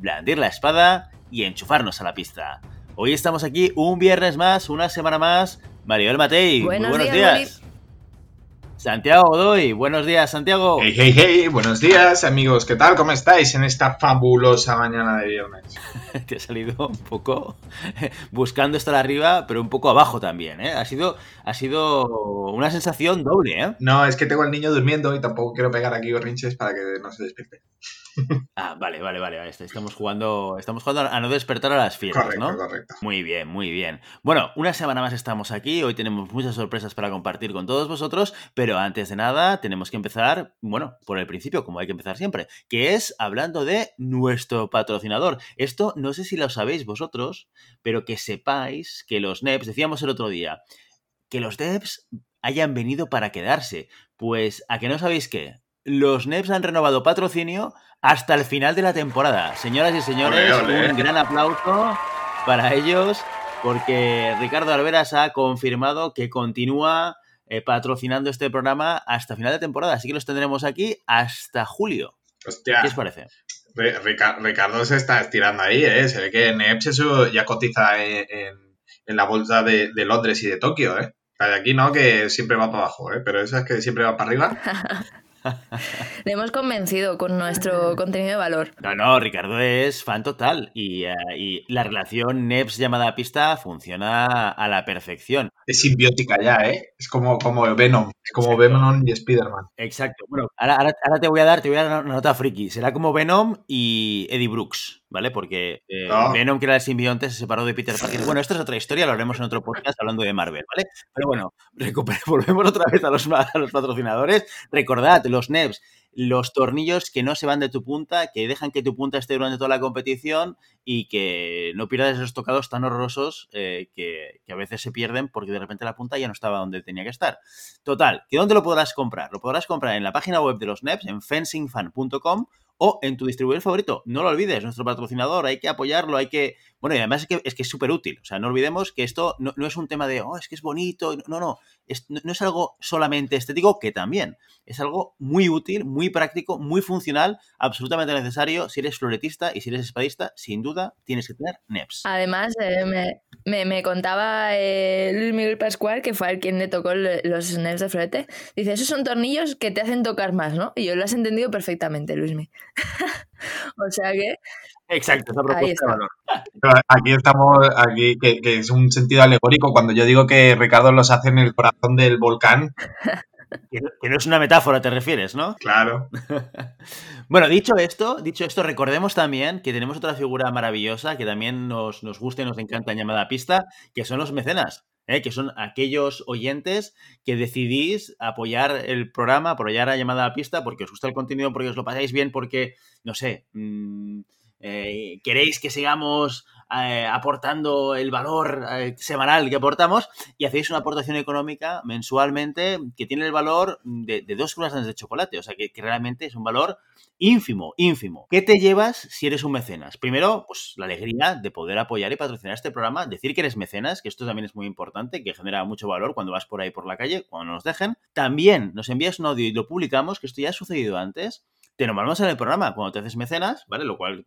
blandir la espada y enchufarnos a la pista. Hoy estamos aquí un viernes más, una semana más. Maribel Matei, buenos, buenos días. Santiago Godoy, buenos días, Santiago. Hey, hey, hey, buenos días, amigos. ¿Qué tal? ¿Cómo estáis en esta fabulosa mañana de viernes? Te ha salido un poco buscando estar arriba, pero un poco abajo también, ¿eh? Ha sido, ha sido una sensación doble, ¿eh? No, es que tengo al niño durmiendo y tampoco quiero pegar aquí berrinches para que no se despierte. Ah, vale, vale, vale, vale. Estamos jugando, estamos jugando a no despertar a las fieras, correcto, ¿no? Correcto. Muy bien, muy bien. Bueno, una semana más estamos aquí. Hoy tenemos muchas sorpresas para compartir con todos vosotros, pero antes de nada tenemos que empezar, bueno, por el principio, como hay que empezar siempre, que es hablando de nuestro patrocinador. Esto no sé si lo sabéis vosotros, pero que sepáis que los NEPs, decíamos el otro día, que los NEPs hayan venido para quedarse. Pues, ¿a que no sabéis qué? Los NEPs han renovado patrocinio hasta el final de la temporada. Señoras y señores, Ole, ole. un gran aplauso para ellos porque Ricardo Alveras ha confirmado que continúa eh, patrocinando este programa hasta final de temporada. Así que los tendremos aquí hasta julio. Hostia, ¿Qué os parece? Ri- Rica- Ricardo se está estirando ahí, ¿eh? Se ve que Neps eso ya cotiza en, en- en la bolsa de, de Londres y de Tokio, ¿eh? La de aquí no, que siempre va para abajo, ¿eh? Pero esa es que siempre va para arriba. Le hemos convencido con nuestro contenido de valor. No, no, Ricardo es fan total y, eh, y la relación NEPS llamada a pista funciona a la perfección. Es simbiótica ya, ¿eh? Es como, como Venom. Es como Exacto. Venom y Spider-Man. Exacto. Bueno, ahora, ahora- ahora te voy a dar, te voy a dar una nota friki. Será como Venom y Eddie Brooks, ¿vale? Porque eh. Venom, que era el simbionte, se separó de Peter Parker. Bueno, esto es otra historia, lo haremos en otro podcast hablando de Marvel, ¿vale? Pero bueno, volvemos otra vez a los, a los patrocinadores. Recordad, los NEPs, los tornillos que no se van de tu punta, que dejan que tu punta esté durante toda la competición y que no pierdas esos tocados tan horrorosos eh, que, que a veces se pierden porque de repente la punta ya no estaba donde tenía que estar. Total, ¿que dónde lo podrás comprar? Lo podrás comprar en la página web de los NEPs, en fencingfan.com o en tu distribuidor favorito. No lo olvides, nuestro patrocinador, hay que apoyarlo, hay que... Bueno, y además es que es que súper útil. O sea, no olvidemos que esto no, no es un tema de, oh, es que es bonito. No, no, es, no, es algo solamente estético, que también. Es algo muy útil, muy práctico, muy funcional, absolutamente necesario. Si eres floretista y si eres espadista, sin duda tienes que tener NEPs. Además, eh, me, me- me contaba eh, Luis Miguel Pascual, que fue el quien le tocó los snaps de florete. Dice, esos son tornillos que te hacen tocar más, ¿no? Y yo lo has entendido perfectamente, Luismi. o sea que, Exacto, esa propuesta de valor. Pero aquí estamos, aquí, que, que es un sentido alegórico. Cuando yo digo que Ricardo los hace en el corazón del volcán, Que no- que no es una metáfora, te refieres, ¿no? claro. Bueno, dicho esto, dicho esto, recordemos también que tenemos otra figura maravillosa que también nos, nos gusta y nos encanta en llamada pista, que son los mecenas, ¿eh? que son aquellos oyentes que decidís apoyar el programa, apoyar a llamada a pista porque os gusta el contenido, porque os lo pasáis bien, porque, no sé, mm, eh, queréis que sigamos eh, aportando el valor eh, semanal que aportamos y hacéis una aportación económica mensualmente que tiene el valor de, dos croissants de chocolate, o sea que, que realmente es un valor ínfimo, ínfimo. ¿Qué te llevas si eres un mecenas? Primero, pues la alegría de poder apoyar y patrocinar este programa, decir que eres mecenas, que esto también es muy importante, que genera mucho valor cuando vas por ahí por la calle, cuando nos dejen. También nos envías un audio y lo publicamos, que esto ya ha sucedido antes. Te nombramos en el programa cuando te haces mecenas, ¿vale? Lo cual,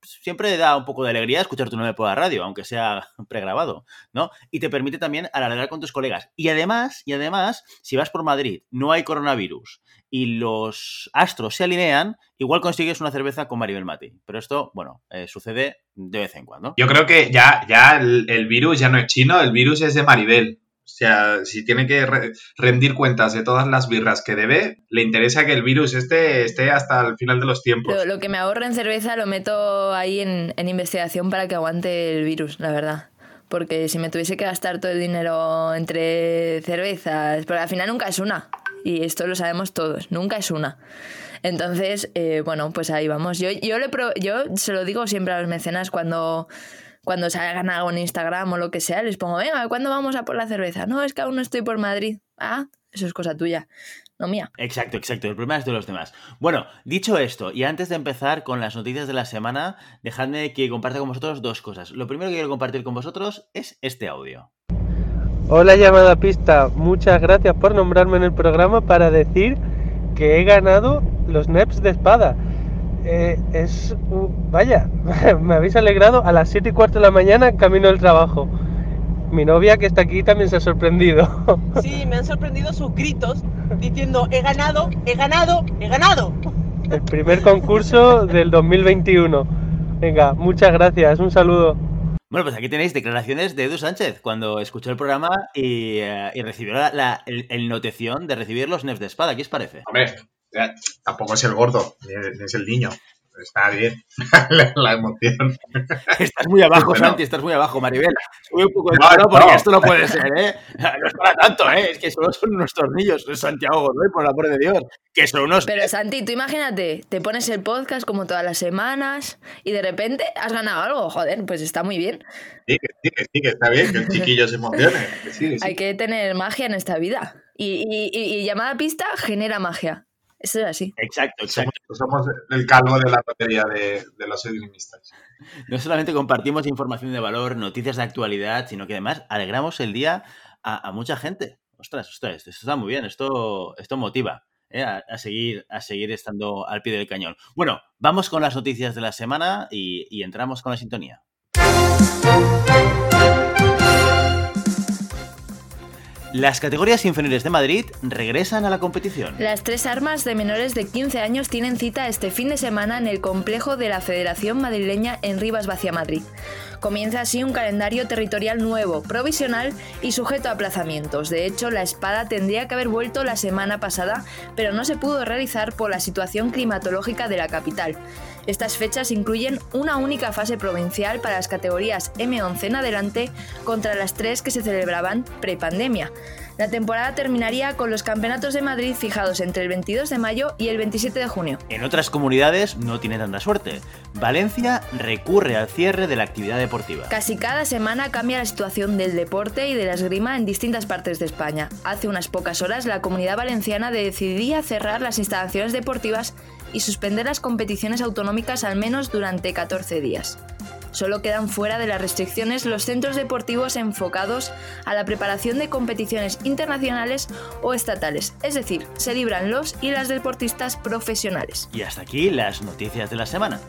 siempre da un poco de alegría escuchar tu nombre por la radio, aunque sea pregrabado, ¿no? Y te permite también alargar con tus colegas. Y además, y además, si vas por Madrid, no hay coronavirus y los astros se alinean, igual consigues una cerveza con Maribel Mati. Pero esto, bueno, eh, sucede de vez en cuando. Yo creo que ya, ya el virus ya no es chino, el virus es de Maribel. O sea, si tiene que re- rendir cuentas de todas las birras que debe, le interesa que el virus este esté hasta el final de los tiempos. lo, que me ahorro en cerveza lo meto ahí en, en investigación para que aguante el virus, la verdad. Porque si me tuviese que gastar todo el dinero entre cervezas, pero al final nunca es una. y esto lo sabemos todos, nunca es una. Entonces, eh, bueno, pues ahí vamos. Yo, yo, le yo se lo digo siempre a los mecenas cuando, cuando salgan algo en Instagram o lo que sea, les pongo, venga, ¿cuándo vamos a por la cerveza? No, es que aún no estoy por Madrid. Ah, eso es cosa tuya no mía. Exacto, exacto. El problema es de los demás. Bueno, dicho esto, y antes de empezar con las noticias de la semana, dejadme que comparta con vosotros dos cosas. Lo primero que quiero compartir con vosotros es este audio. Hola llamada pista, muchas gracias por nombrarme en el programa para decir que he ganado los NEPs de espada. Eh, es... vaya, me habéis alegrado a las 7 y cuarto de la mañana camino del trabajo. Mi novia que está aquí también se ha sorprendido. Sí, me han sorprendido sus gritos diciendo, he ganado, he ganado, he ganado. El primer concurso del 2021. Venga, muchas gracias, un saludo. Bueno, pues aquí tenéis declaraciones de Edu Sánchez cuando escuchó el programa y, eh, recibió la, el, notición de recibir los NEFs de espada. ¿Qué os parece? Hombre, tampoco es el gordo, es el niño. Está bien la emoción. Estás muy abajo, Santi, estás muy abajo, Maribel. Sube un poco de no, porque esto no puede ser, ¿eh? No es para tanto, ¿eh? Es que solo son unos tornillos, Santiago Godoy, por el amor de Dios. Que son unos... Pero Santi, tú imagínate, te pones el podcast como todas las semanas y de repente has ganado algo. Joder, pues está muy bien. Sí, que sí, que, sí, que está bien, que el chiquillo se emocione. Hay que tener magia en esta vida. Y, y, y llamada pista genera magia. Eso es así. Exacto, exacto. Somos, el calvo de la batería de, los edimistas. No solamente compartimos información de valor, noticias de actualidad, sino que además alegramos el día a, mucha gente. Ostras, ostras, esto está muy bien, esto, esto motiva. ¿eh? A, seguir, a seguir estando al pie del cañón. Bueno, vamos con las noticias de la semana y, y entramos con la sintonía. Las categorías inferiores de Madrid regresan a la competición. Las tres armas de menores de 15 años tienen cita este fin de semana en el complejo de la Federación Madrileña en Rivas Vacia Madrid. Comienza así un calendario territorial nuevo, provisional y sujeto a aplazamientos. De hecho, la espada tendría que haber vuelto la semana pasada, pero no se pudo realizar por la situación climatológica de la capital. Estas fechas incluyen una única fase provincial para las categorías M11 en adelante contra las tres que se celebraban prepandemia. La temporada terminaría con los campeonatos de Madrid fijados entre el 22 de mayo y el 27 de junio. En otras comunidades no tiene tanta suerte. Valencia recurre al cierre de la actividad deportiva. Casi cada semana cambia la situación del deporte y de la esgrima en distintas partes de España. Hace unas pocas horas la comunidad valenciana decidía cerrar las instalaciones deportivas y suspender las competiciones autonómicas al menos durante 14 días. Solo quedan fuera de las restricciones los centros deportivos enfocados a la preparación de competiciones internacionales o estatales, es decir, se libran los y las deportistas profesionales. Y hasta aquí las noticias de la semana.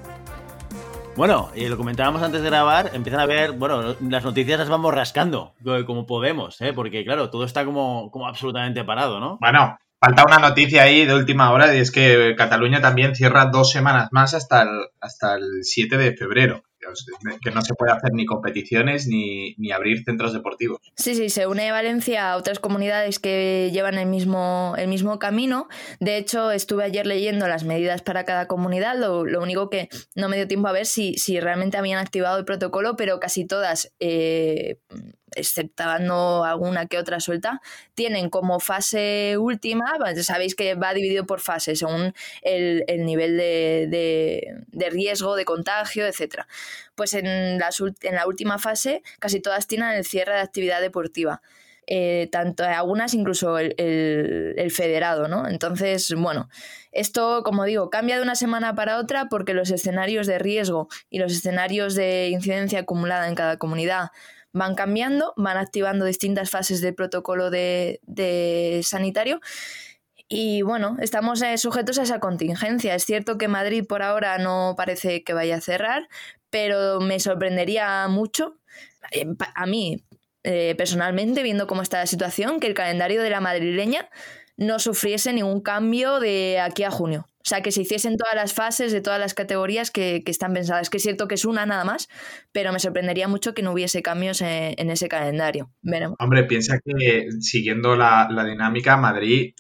Bueno, y lo comentábamos antes de grabar, empiezan a ver, bueno, las noticias las vamos rascando como podemos, ¿eh? porque claro, todo está como, como absolutamente parado, ¿no? Bueno, falta una noticia ahí de última hora y es que Cataluña también cierra dos semanas más hasta el, hasta el 7 de febrero que no se puede hacer ni competiciones ni, abrir centros deportivos. Sí, sí, se une Valencia a otras comunidades que llevan el mismo, el mismo camino. De hecho, estuve ayer leyendo las medidas para cada comunidad, lo, lo único que no me dio tiempo a ver si, si realmente habían activado el protocolo, pero casi todas eh, exceptando alguna que otra suelta, tienen como fase última, sabéis que va dividido por fases según el, nivel de, riesgo, de contagio, etc. Pues en, la última fase casi todas tienen el cierre de actividad deportiva. Eh, tanto algunas incluso el, el, federado, ¿no? Entonces, bueno, esto, como digo, cambia de una semana para otra porque los escenarios de riesgo y los escenarios de incidencia acumulada en cada comunidad van cambiando, van activando distintas fases del protocolo de, sanitario. Y bueno, estamos eh, sujetos a esa contingencia. Es cierto que Madrid por ahora no parece que vaya a cerrar, pero me sorprendería mucho, eh, a mí eh, personalmente, viendo cómo está la situación, que el calendario de la madrileña no sufriese ningún cambio de aquí a junio. O sea, que se hiciesen todas las fases de todas las categorías que, están pensadas. Que es cierto que es una nada más, pero me sorprendería mucho que no hubiese cambios en, ese calendario. Veremos. Hombre, piensa que siguiendo la, dinámica, Madrid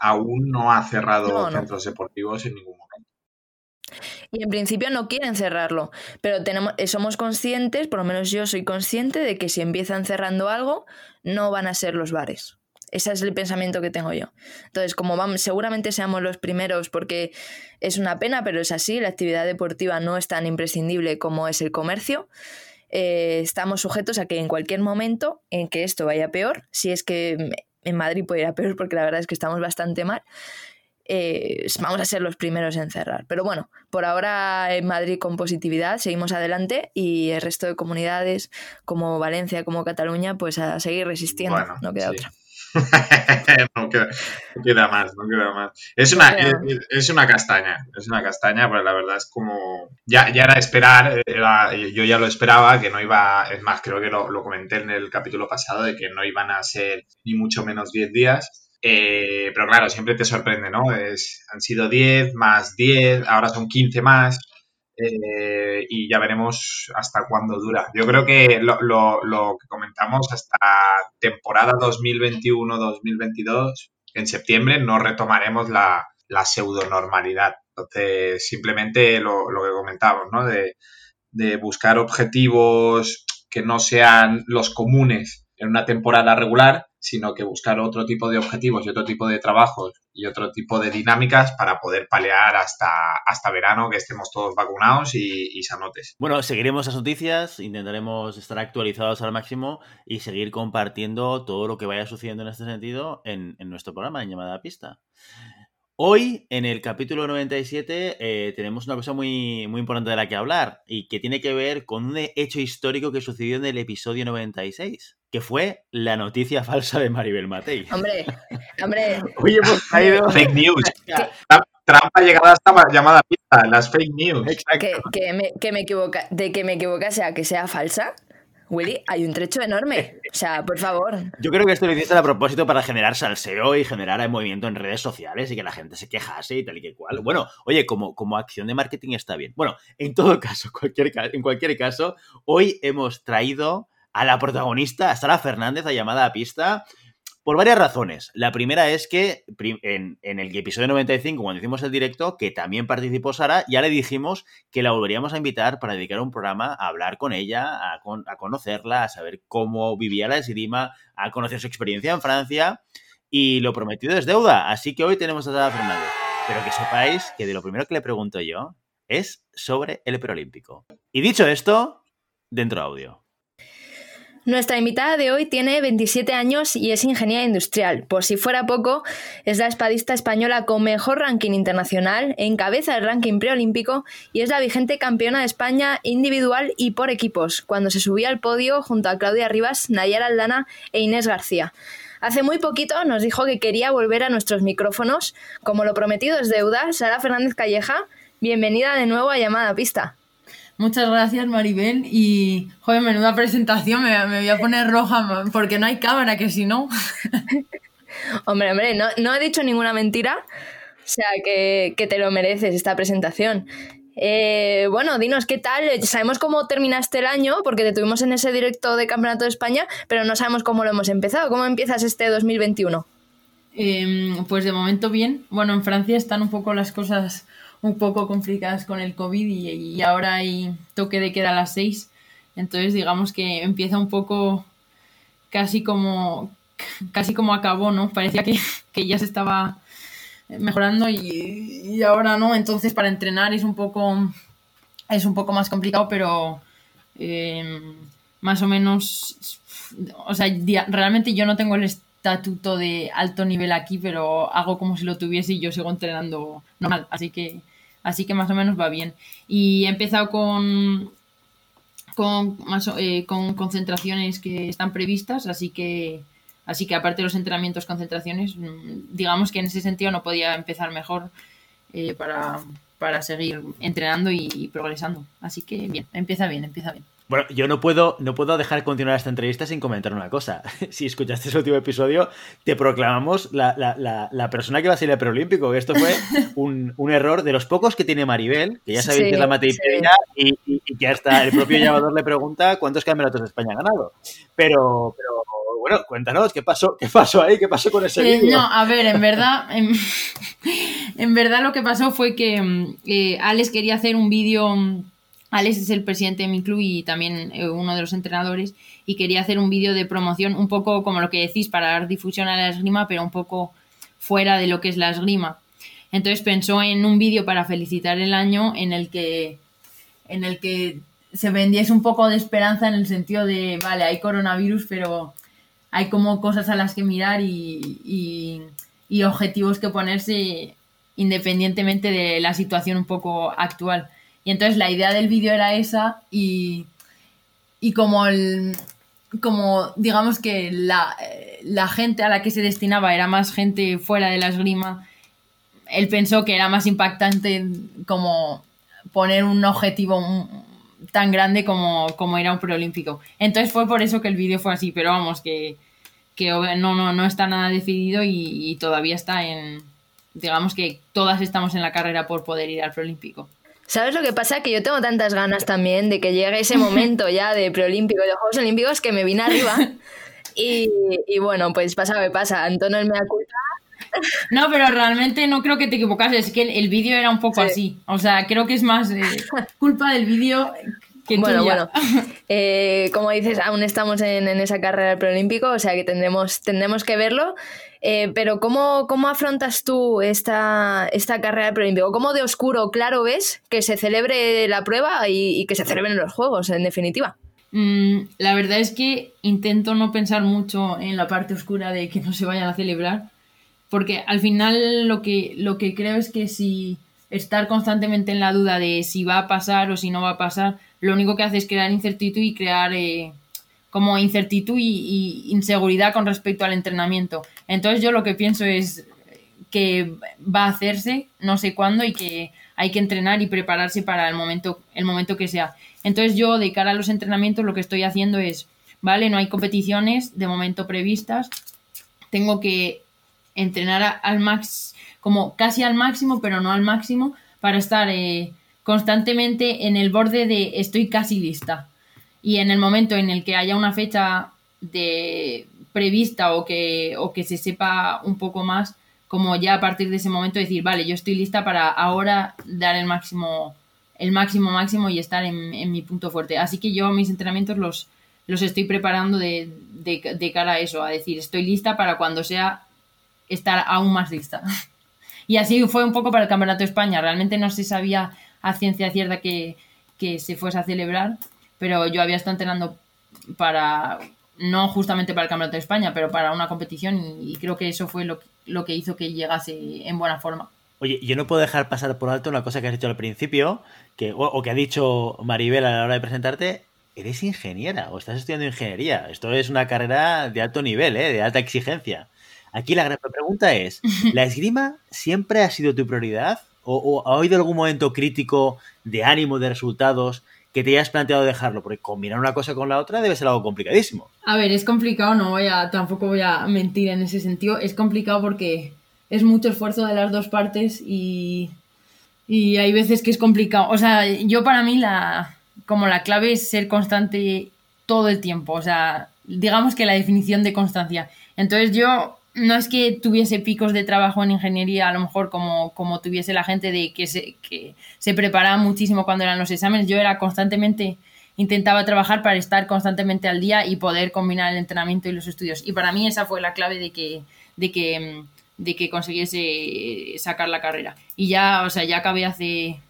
aún no ha cerrado centros deportivos en ningún momento. Y en principio no quieren cerrarlo, pero tenemos, somos conscientes, por lo menos yo soy consciente, de que si empiezan cerrando algo, no van a ser los bares. Ese es el pensamiento que tengo yo. Entonces, como vamos, seguramente seamos los primeros porque es una pena, pero es así, la actividad deportiva no es tan imprescindible como es el comercio. Eh, estamos sujetos a que en cualquier momento en que esto vaya peor, si es que en Madrid puede ir a peor porque la verdad es que estamos bastante mal, eh, vamos a ser los primeros en cerrar. Pero bueno, por ahora en Madrid con positividad seguimos adelante y el resto de comunidades como Valencia, como Cataluña, pues a seguir resistiendo, no queda otra. no, queda, más, no queda más. Es una, es, una castaña, es una castaña, pero la verdad es como. Ya, ya era esperar, yo ya lo esperaba, que no iba. Es más, creo que lo, lo, comenté en el capítulo pasado, de que no iban a ser ni mucho menos 10 días. Eh, pero claro, siempre te sorprende, ¿no? Es, han sido 10 más 10, ahora son 15 más. Eh, y ya veremos hasta cuándo dura. Yo creo que lo, lo, que comentamos hasta temporada 2021-2022, en septiembre, no retomaremos la, la pseudo-normalidad. Entonces, simplemente lo, que comentamos, ¿no? De buscar objetivos que no sean los comunes en una temporada regular, sino que buscar otro tipo de objetivos y otro tipo de trabajos y otro tipo de dinámicas para poder palear hasta, hasta verano, que estemos todos vacunados y, y sanotes. Bueno, seguiremos las noticias, intentaremos estar actualizados al máximo y seguir compartiendo todo lo que vaya sucediendo en este sentido en, en nuestro programa en llamada pista. Hoy, en el capítulo 97, eh, tenemos una cosa muy, muy importante de la que hablar y que tiene que ver con un hecho histórico que sucedió en el episodio 96, que fue la noticia falsa de Maribel Matei. Hombre, hombre. Hoy hemos caído... Fake news. Trump ha llegado hasta llamada pista, las fake news. Que, que, me, que me equivoca, de que me equivocase a que sea falsa. Willy, hay un trecho enorme. O sea, por favor. Yo creo que esto lo hiciste a propósito para generar salseo y generar movimiento en redes sociales y que la gente se quejase y tal y que cual. Bueno, oye, como, como acción de marketing está bien. Bueno, en todo caso, cualquier, en cualquier caso, hoy hemos traído a la protagonista, a Sara Fernández, a llamada a pista, por varias razones. La primera es que en, el episodio 95, cuando hicimos el directo, que también participó Sara, ya le dijimos que la volveríamos a invitar para dedicar un programa a hablar con ella, a, conocerla, a saber cómo vivía la esgrima, a conocer su experiencia en Francia. Y lo prometido es deuda. Así que hoy tenemos a Sara Fernández. Pero que sepáis que de lo primero que le pregunto yo es sobre el preolímpico. Y dicho esto, dentro audio. Nuestra invitada de hoy tiene 27 años y es ingeniera industrial. Por si fuera poco, es la espadista española con mejor ranking internacional, encabeza el ranking preolímpico y es la vigente campeona de España individual y por equipos, cuando se subía al podio junto a Claudia Rivas, Nayara Aldana e Inés García. Hace muy poquito nos dijo que quería volver a nuestros micrófonos. Como lo prometido es deuda, Sara Fernández Calleja, bienvenida de nuevo a Llamada Pista. Muchas gracias, Maribel. Y, joder, menuda presentación, me, voy a poner roja porque no hay cámara, que si no. hombre, hombre, no, no, he dicho ninguna mentira. O sea, que, te lo mereces esta presentación. Eh, bueno, dinos qué tal. Sabemos cómo terminaste el año, porque te tuvimos en ese directo de Campeonato de España, pero no sabemos cómo lo hemos empezado. ¿Cómo empiezas este 2021? Em, pues de momento bien. Bueno, en Francia están un poco las cosas un poco complicadas con el COVID y, ahora hay toque de queda a las 6. Entonces digamos que empieza un poco casi como casi como acabó, ¿no? Parecía que, ya se estaba mejorando y, ahora no. Entonces para entrenar es un poco es un poco más complicado, pero eh, más o menos, o sea, realmente yo no tengo el estatuto de alto nivel aquí, pero hago como si lo tuviese y yo sigo entrenando normal. Así que así que más o menos va bien. Y he empezado con, con, eh, con concentraciones que están previstas, así que, así que aparte de los entrenamientos, concentraciones, mm, digamos que en ese sentido no podía empezar mejor eh, para, para seguir entrenando y progresando. Así que bien, empieza bien, empieza bien. Bueno, yo no puedo, no puedo dejar continuar esta entrevista sin comentar una cosa. Si escuchaste ese último episodio, te proclamamos la, la, la, persona que va a ser el preolímpico. Esto fue un, un, error de los pocos que tiene Maribel, que ya sabéis que es la materia y, que hasta el propio llamador le pregunta cuántos campeonatos de España ha ganado. Pero, pero bueno, cuéntanos, ¿qué pasó, qué pasó ahí? ¿Qué pasó con ese eh, vídeo? No, a ver, en verdad, en, verdad lo que pasó fue que mm, eh, Alex quería hacer un vídeo Alex es el presidente de mi club y también eh, uno de los entrenadores y quería hacer un vídeo de promoción un poco como lo que decís para dar difusión a la esgrima, pero un poco fuera de lo que es la esgrima. Entonces pensó en un vídeo para felicitar el año en el que en el que se vendiese un poco de esperanza en el sentido de, vale, hay coronavirus, pero hay como cosas a las que mirar y, y, y objetivos que ponerse independientemente de la situación un poco actual. Y entonces la idea del vídeo era esa y, y como, el, como digamos que la, la, gente a la que se destinaba era más gente fuera de la esgrima, él pensó que era más impactante como poner un objetivo tan grande como, como era un preolímpico. Entonces fue por eso que el vídeo fue así, pero vamos, que, que no, no, no está nada decidido y, y todavía está en, digamos que todas estamos en la carrera por poder ir al preolímpico. ¿Sabes lo que pasa? Que yo tengo tantas ganas también de que llegue ese momento ya de preolímpico, de Juegos Olímpicos, que me vine arriba. Y, y bueno, pues pasa me pasa. Antonio me culpa. No, pero realmente no creo que te equivocases. Es que el, el vídeo era un poco Sí. así. O sea, creo que es más eh, culpa del vídeo que Bueno, tuya. bueno. Eh, como dices, aún estamos en, en esa carrera del preolímpico, o sea que tendremos, tendremos que verlo. Eh, pero ¿cómo, ¿cómo afrontas tú esta, esta carrera del preolímpico? ¿Cómo de oscuro claro ves que se celebre la prueba y, que se celebren los Juegos, en definitiva? Mm, la verdad es que intento no pensar mucho en la parte oscura de que no se vayan a celebrar, porque al final lo que, lo que creo es que si estar constantemente en la duda de si va a pasar o si no va a pasar, lo único que hace es crear incertidumbre y crear eh, como incertidumbre y inseguridad con respecto al entrenamiento. Entonces yo lo que pienso es que va a hacerse, no sé cuándo, y que hay que entrenar y prepararse para el momento, el momento que sea. Entonces yo, de cara a los entrenamientos, lo que estoy haciendo es, vale, no hay competiciones de momento previstas, tengo que entrenar al max, como casi al máximo, pero no al máximo, para estar eh, constantemente en el borde de estoy casi lista. Y en el momento en el que haya una fecha de prevista o que, o que se sepa un poco más, como ya a partir de ese momento decir, vale, yo estoy lista para ahora dar el máximo, el máximo máximo y estar en, en mi punto fuerte. Así que yo mis entrenamientos los, los estoy preparando de, de, cara a eso, a decir, estoy lista para cuando sea estar aún más lista. Y así fue un poco para el Campeonato de España. Realmente no se sabía a ciencia cierta que, que se fuese a celebrar, pero yo había estado entrenando para, no justamente para el Campeonato de España, pero para una competición y, y creo que eso fue lo, lo que hizo que llegase en buena forma. Oye, yo no puedo dejar pasar por alto una cosa que has dicho al principio, que, o, o que ha dicho Maribel a la hora de presentarte. Eres ingeniera o estás estudiando ingeniería. Esto es una carrera de alto nivel, ¿eh? de alta exigencia. Aquí la gran pregunta es, ¿la esgrima siempre ha sido tu prioridad? ¿O, o ha habido algún momento crítico de ánimo, de resultados, que te hayas planteado dejarlo? Porque combinar una cosa con la otra debe ser algo complicadísimo. A ver, es complicado, no voy a, tampoco voy a mentir en ese sentido. Es complicado porque es mucho esfuerzo de las dos partes y, y hay veces que es complicado. O sea, yo para mí la, como la clave es ser constante todo el tiempo. O sea, digamos que la definición de constancia. Entonces yo no es que tuviese picos de trabajo en ingeniería, a lo mejor como, como tuviese la gente de que se, que se preparaba muchísimo cuando eran los exámenes. Yo era constantemente intentaba trabajar para estar constantemente al día y poder combinar el entrenamiento y los estudios. Y para mí esa fue la clave de que, de que, de que consiguiese sacar la carrera. Y ya, o sea, ya acabé hace,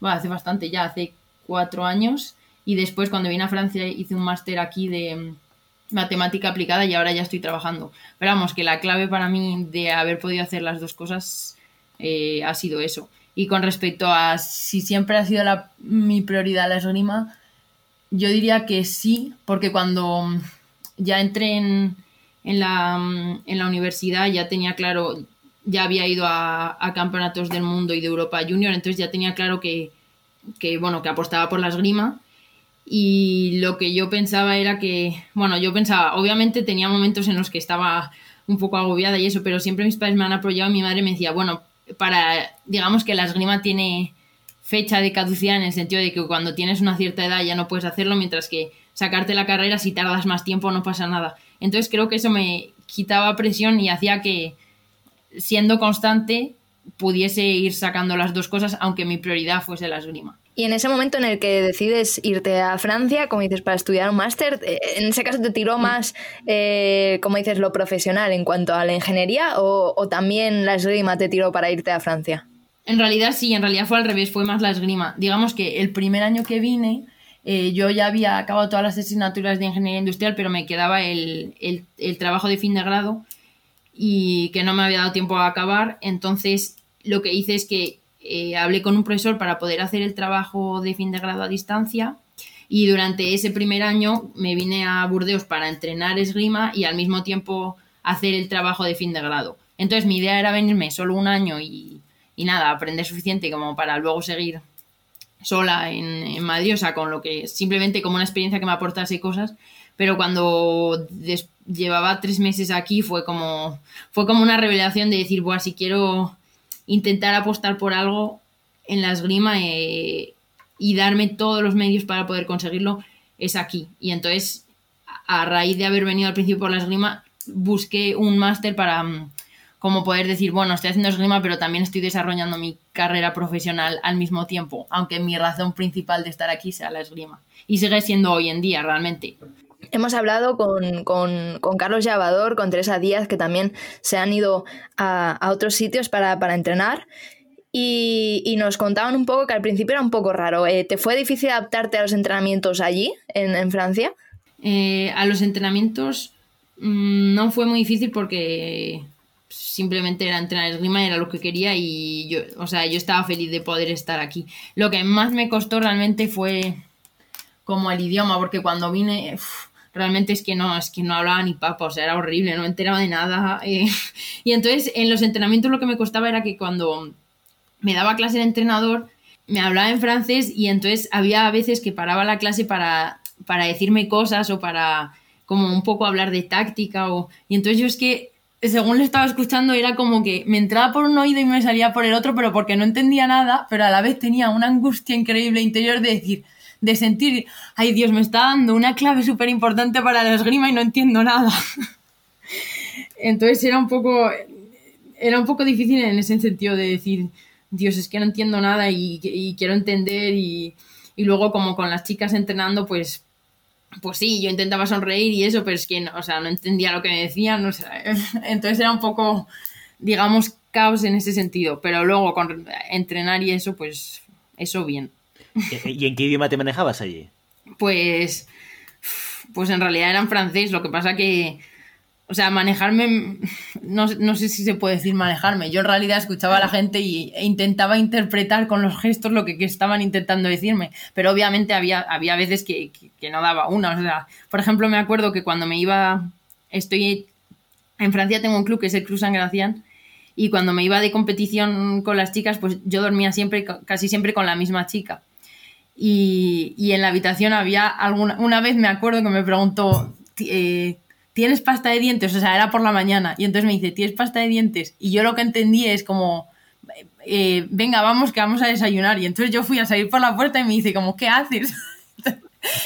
hace bastante, ya hace cuatro años. Y después cuando vine a Francia hice un máster aquí de matemática aplicada y ahora ya estoy trabajando. Pero vamos, que la clave para mí de haber podido hacer las dos cosas eh, ha sido eso. Y con respecto a si siempre ha sido la, mi prioridad la esgrima, yo diría que sí, porque cuando ya entré en, la, en la universidad ya tenía claro, ya había ido a, a, campeonatos del mundo y de Europa Junior, entonces ya tenía claro que, que, bueno, que apostaba por la esgrima. Y lo que yo pensaba era que, bueno, yo pensaba, obviamente tenía momentos en los que estaba un poco agobiada y eso, pero siempre mis padres me han apoyado y mi madre me decía, bueno, para, digamos que la esgrima tiene fecha de caducidad en el sentido de que cuando tienes una cierta edad ya no puedes hacerlo, mientras que sacarte la carrera si tardas más tiempo no pasa nada. Entonces creo que eso me quitaba presión y hacía que siendo constante pudiese ir sacando las dos cosas, aunque mi prioridad fuese la esgrima. Y en ese momento en el que decides irte a Francia, como dices, para estudiar un máster, eh, ¿en ese caso te tiró más, eh, como dices, lo profesional en cuanto a la ingeniería o, o también la esgrima te tiró para irte a Francia? En realidad sí, en realidad fue al revés, fue más la esgrima. Digamos que el primer año que vine, eh, yo ya había acabado todas las asignaturas de ingeniería industrial, pero me quedaba el, el- el trabajo de fin de grado y que no me había dado tiempo a acabar. Entonces lo que hice es que eh, hablé con un profesor para poder hacer el trabajo de fin de grado a distancia y durante ese primer año me vine a Burdeos para entrenar esgrima y al mismo tiempo hacer el trabajo de fin de grado. Entonces mi idea era venirme solo un año y, y nada, aprender suficiente como para luego seguir sola en, Madrid, o sea, con lo que simplemente como una experiencia que me aportase cosas, pero cuando llevaba tres meses aquí fue como, fue como una revelación de decir, Buah, si quiero intentar apostar por algo en la esgrima eh, y darme todos los medios para poder conseguirlo, es aquí. Y entonces, a raíz de haber venido al principio por la esgrima, busqué un máster para mm, como poder decir, bueno, estoy haciendo esgrima, pero también estoy desarrollando mi carrera profesional al mismo tiempo, aunque mi razón principal de estar aquí sea la esgrima. Y sigue siendo hoy en día, realmente. Hemos hablado con, con- con Carlos Llavador, con Teresa Díaz, que también se han ido a, a otros sitios para, para entrenar. Y, y nos contaban un poco que al principio era un poco raro. Eh, ¿Te fue difícil adaptarte a los entrenamientos allí, en, en Francia? Eh, a los entrenamientos mm, no fue muy difícil porque simplemente era entrenar esgrima, era lo que quería y yo, o sea, yo estaba feliz de poder estar aquí. Lo que más me costó realmente fue como el idioma, porque cuando vine, realmente es que no, es que no hablaba ni papa, o sea, era horrible, no me enteraba de nada. eh. Y entonces en los entrenamientos lo que me costaba era que cuando me daba clase el entrenador, me hablaba en francés y entonces había veces que paraba la clase para, para decirme cosas o para como un poco hablar de táctica o... Y entonces yo es que según le estaba escuchando era como que me entraba por un oído y me salía por el otro, pero porque no entendía nada, pero a la vez tenía una angustia increíble interior de decir, de sentir, ay Dios, me está dando una clave súper importante para la esgrima y no entiendo nada. Entonces era un poco, era un poco difícil en ese sentido de decir, Dios, es que no entiendo nada y, quiero entender y, luego como con las chicas entrenando, pues pues sí, yo intentaba sonreír y eso, pero es que no, o sea, no entendía lo que me decían, entonces era un poco, digamos, caos en ese sentido, pero luego con entrenar y eso, pues eso bien. ¿Y en qué idioma te manejabas allí? Pues, pues en realidad era en francés, lo que pasa que, o sea, manejarme, no, no sé si se puede decir manejarme, yo en realidad escuchaba a la gente y, e intentaba interpretar con los gestos lo que, que estaban intentando decirme, pero obviamente había, había veces que, que, no daba una, o sea, por ejemplo me acuerdo que cuando me iba, estoy, en Francia tengo un club que es el Club San Gracián, y cuando me iba de competición con las chicas, pues yo dormía siempre, casi siempre con la misma chica. Y, y en la habitación había alguna, una vez me acuerdo que me preguntó, eh, ¿tienes pasta de dientes? O sea, era por la mañana. Y entonces me dice, ¿tienes pasta de dientes? Y yo lo que entendí es como, eh, venga, vamos, que vamos a desayunar. Y entonces yo fui a salir por la puerta y me dice, como, ¿qué haces?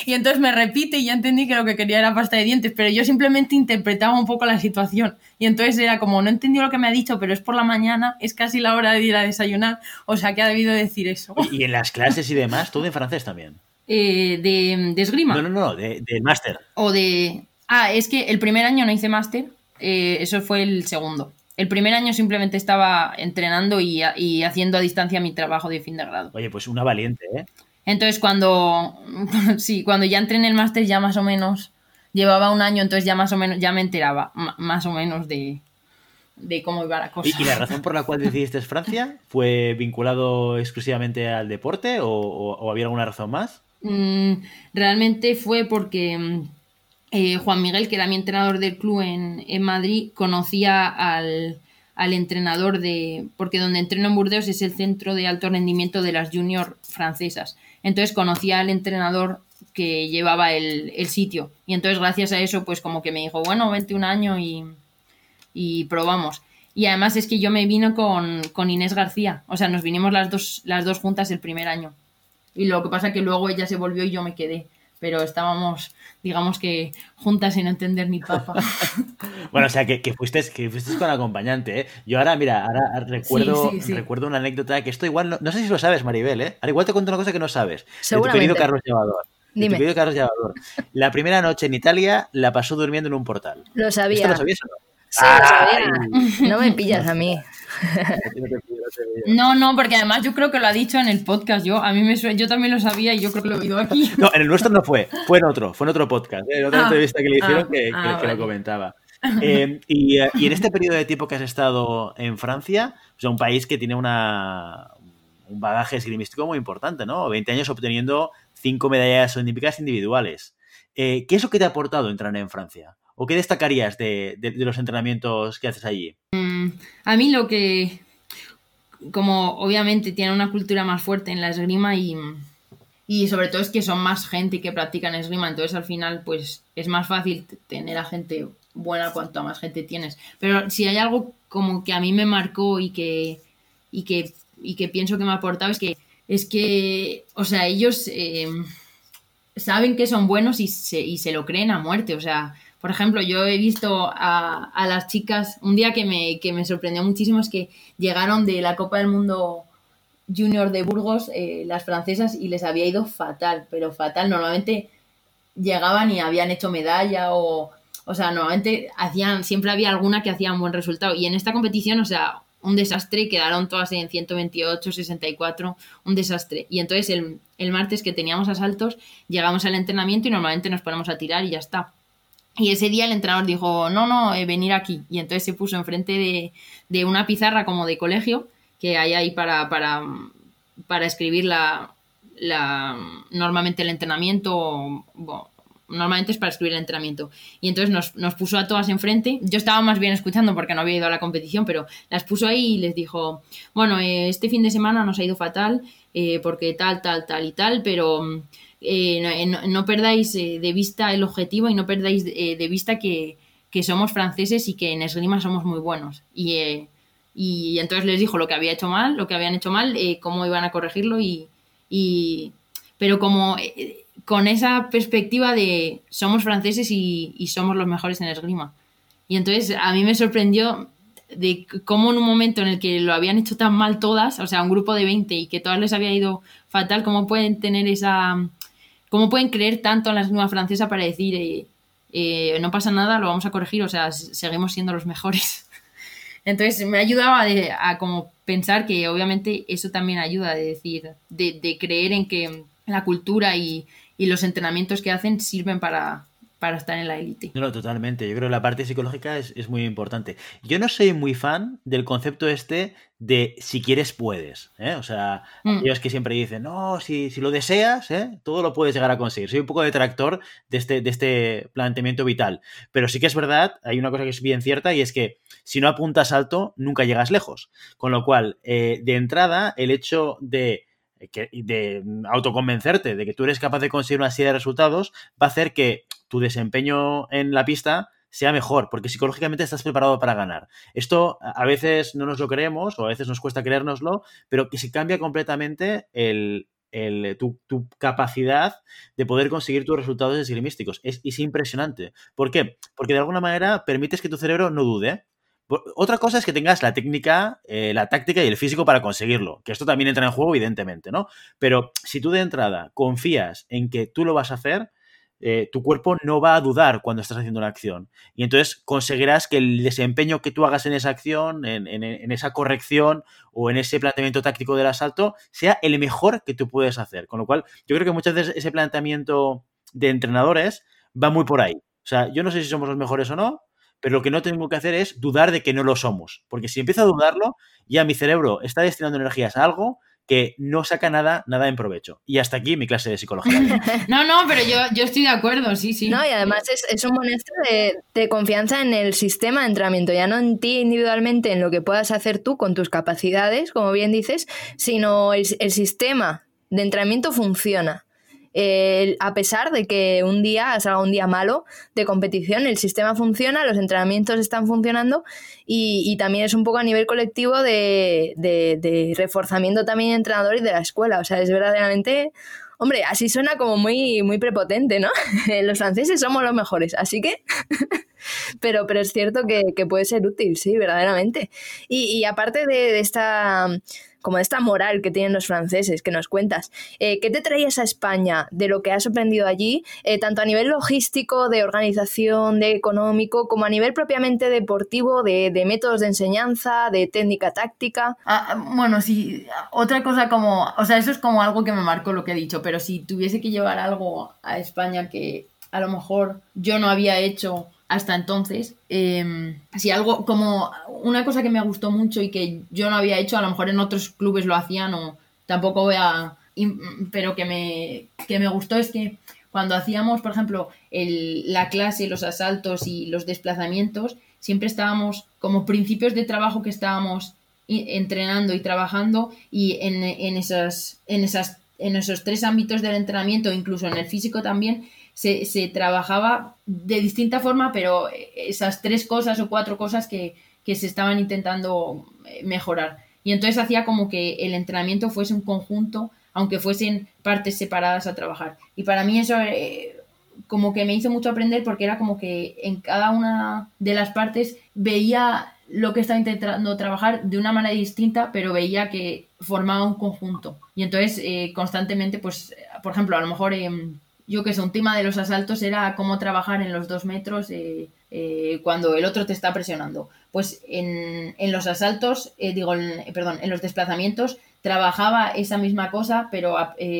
y entonces me repite y ya entendí que lo que quería era pasta de dientes, pero yo simplemente interpretaba un poco la situación. Y entonces era como, no entendió lo que me ha dicho, pero es por la mañana, es casi la hora de ir a desayunar, o sea que ha debido decir eso. ¿Y en las clases y demás? ¿Todo en francés también? Eh, de, de, esgrima. No, no, no, de, de máster. O de... Ah, es que el primer año no hice máster, eh, eso fue el segundo. El primer año simplemente estaba entrenando y, y, haciendo a distancia mi trabajo de fin de grado. Oye, pues una valiente, ¿eh? Entonces cuando, sí, cuando ya entré en el máster ya más o menos, llevaba un año, entonces ya más o menos, ya me enteraba más o menos de, de cómo iba la cosa. ¿Y, ¿Y, la razón por la cual decidiste Francia fue vinculado exclusivamente al deporte o, o, o había alguna razón más? Mm, realmente fue porque eh, Juan Miguel, que era mi entrenador del club en, en Madrid, conocía al, al, entrenador de. Porque donde entreno en Burdeos es el centro de alto rendimiento de las junior francesas. Entonces conocía al entrenador que llevaba el, el, sitio. Y entonces, gracias a eso, pues como que me dijo, bueno, vente un año y, y probamos. Y además es que yo me vino con, con, Inés García. O sea, nos vinimos las dos, las dos juntas el primer año. Y lo que pasa es que luego ella se volvió y yo me quedé. Pero estábamos, digamos que juntas sin entender ni papa. Bueno, o sea, que, que fuiste, que fuiste con acompañante, ¿eh? Yo ahora, mira, ahora recuerdo, Sí, sí, sí. recuerdo una anécdota que esto igual, no, no sé si lo sabes, Maribel, ¿eh? Ahora igual te cuento una cosa que no sabes. De tu Seguramente. querido Carlos Llevador. De Dime. tu querido Carlos Llevador. La primera noche en Italia la pasó durmiendo en un portal. Lo ¿Esto sabía. lo sabías o no? Sí. No me pillas a mí. No, no, porque además yo creo que lo ha dicho en el podcast. Yo a mí me yo también lo sabía y yo creo que lo he oído aquí. No, en el nuestro no fue, fue en otro, fue en otro podcast, ¿eh? en otra Ah, entrevista que le hicieron ah, que, que- ah, que lo comentaba. Eh, y, eh, y en este periodo de tiempo que has estado en Francia, o sea, un país que tiene una, un bagaje esgrimístico muy importante, ¿no? 20 años obteniendo cinco medallas olímpicas individuales. Eh, ¿Qué es lo que te ha aportado entrenar en Francia? ¿O qué destacarías de, los entrenamientos que haces allí? A mí lo que, como obviamente tiene una cultura más fuerte en la esgrima y, y sobre todo es que son más gente que practica en esgrima, entonces al final pues es más fácil tener a gente buena cuanto más gente tienes. Pero si hay algo como que a mí me marcó y que, y que, y que pienso que me ha aportado es que, es que, o sea, ellos eh, saben que son buenos y se, y se lo creen a muerte, o sea... Por ejemplo, yo he visto a, las chicas, un día que me, sorprendió muchísimo es que llegaron de la Copa del Mundo Junior de Burgos, eh, las francesas, y les había ido fatal, pero fatal. Normalmente llegaban y habían hecho medalla o, o sea, normalmente hacían, siempre había alguna que hacía un buen resultado. Y en esta competición, o sea, un desastre, quedaron todas en 128, 64, un desastre. Y entonces el martes que teníamos asaltos, llegamos al entrenamiento y normalmente nos ponemos a tirar y ya está. Y ese día el entrenador dijo, no, no, eh, venir aquí. Y entonces se puso enfrente de, de una pizarra como de colegio que hay ahí para, para, para escribir la, normalmente el entrenamiento, bueno, normalmente es para escribir el entrenamiento. Y entonces nos, nos puso a todas enfrente. Yo estaba más bien escuchando porque no había ido a la competición, pero las puso ahí y les dijo, bueno, eh, este fin de semana nos ha ido fatal eh, porque tal, tal, tal y tal, pero eh, no, no perdáis eh, de vista el objetivo y no perdáis eh, de vista que, que somos franceses y que en esgrima somos muy buenos. Y, eh, y entonces les dijo lo que había hecho mal, lo que habían hecho mal, eh, cómo iban a corregirlo y... y pero como eh, con esa perspectiva de somos franceses y, y somos los mejores en esgrima. Y entonces a mí me sorprendió de cómo en un momento en el que lo habían hecho tan mal todas, o sea, un grupo de 20 y que todas les había ido fatal, cómo pueden tener esa... cómo pueden creer tanto en la esgrima francesa para decir, eh, eh, no pasa nada, lo vamos a corregir, o sea, seguimos siendo los mejores. Entonces me ayudaba de- a como pensar que obviamente eso también ayuda, de decir, de, de creer en que la cultura y, y los entrenamientos que hacen sirven para, para estar en la élite. No, no, totalmente. Yo creo que la parte psicológica es, es muy importante. Yo no soy muy fan del concepto este de si quieres, puedes. ¿eh? O sea, Mm. aquellos que siempre dicen, no, si, si lo deseas, ¿eh? todo lo puedes llegar a conseguir. Soy un poco detractor de este, de este planteamiento vital. Pero sí que es verdad, hay una cosa que es bien cierta y es que si no apuntas alto, nunca llegas lejos. Con lo cual, eh, de entrada, el hecho de que- de autoconvencerte de que tú eres capaz de conseguir una serie de resultados va a hacer que tu desempeño en la pista sea mejor, porque psicológicamente estás preparado para ganar. Esto a veces no nos lo creemos o a veces nos cuesta creérnoslo, pero que se cambia completamente el, el- tu, tu capacidad de poder conseguir tus resultados esgrimísticos. Es, es impresionante. ¿Por qué? Porque de alguna manera permites que tu cerebro no dude. Otra cosa es que tengas la técnica, eh, la táctica y el físico para conseguirlo, que esto también entra en juego, evidentemente, ¿no? Pero si tú de entrada confías en que tú lo vas a hacer, eh, tu cuerpo no va a dudar cuando estás haciendo una acción. Y entonces conseguirás que el desempeño que tú hagas en esa acción, en, en- en esa corrección o en ese planteamiento táctico del asalto, sea el mejor que tú puedes hacer. Con lo cual, yo creo que muchas veces ese planteamiento de entrenadores va muy por ahí. O sea, yo no sé si somos los mejores o no, pero lo que no tengo que hacer es dudar de que no lo somos. Porque si empiezo a dudarlo, ya mi cerebro está destinando energías a algo que no saca nada, nada en provecho. Y hasta aquí mi clase de psicología. No, no, pero yo, yo estoy de acuerdo, sí, sí. No, y además es, es un muestra de, de confianza en el sistema de entrenamiento, ya no en ti individualmente, en lo que puedas hacer tú con tus capacidades, como bien dices, sino el, el sistema de entrenamiento funciona. A pesar de que un día salga un día malo de competición, el sistema funciona, los entrenamientos están funcionando y, y también es un poco a nivel colectivo de, reforzamiento también de entrenadores de la escuela. O sea, es verdaderamente Hombre, así suena como muy, muy prepotente, ¿no? Los franceses somos los mejores, así que... pero, pero es cierto que, puede ser útil, sí, verdaderamente. Y, aparte de esta como esta moral que tienen los franceses que nos cuentas. Eh, ¿Qué te traías a España de lo que has aprendido allí, eh, tanto a nivel logístico, de organización, de económico, como a nivel propiamente deportivo, de, métodos de enseñanza, de técnica táctica? Ah, bueno, sí, otra cosa como, o sea, eso es como algo que me marcó lo que he dicho, pero si tuviese que llevar algo a España que a lo mejor yo no había hecho hasta entonces. Eh, si algo como una cosa que me gustó mucho y que yo no había hecho, a lo mejor en otros clubes lo hacían o tampoco voy a... pero que me, que me gustó es que cuando hacíamos, por ejemplo, el, la clase, los asaltos y los desplazamientos, siempre estábamos como principios de trabajo que estábamos entrenando y trabajando y en, en, esas, en, esas, en esos tres ámbitos del entrenamiento, incluso en el físico también, se, trabajaba de distinta forma, pero esas tres cosas o cuatro cosas que, se estaban intentando eh, mejorar. Y entonces hacía como que el entrenamiento fuese un conjunto, aunque fuesen partes separadas a trabajar. Y para mí eso eh, como que me hizo mucho aprender porque era como que en cada una de las partes veía lo que estaba intentando trabajar de una manera distinta, pero veía que formaba un conjunto. Y entonces eh, constantemente, pues, por ejemplo, a lo mejor yo que sé, un tema de los asaltos era cómo trabajar en los dos metros eh, eh, cuando el otro te está presionando. Pues en, en los asaltos, eh, digo, perdón, en los desplazamientos trabajaba esa misma cosa, pero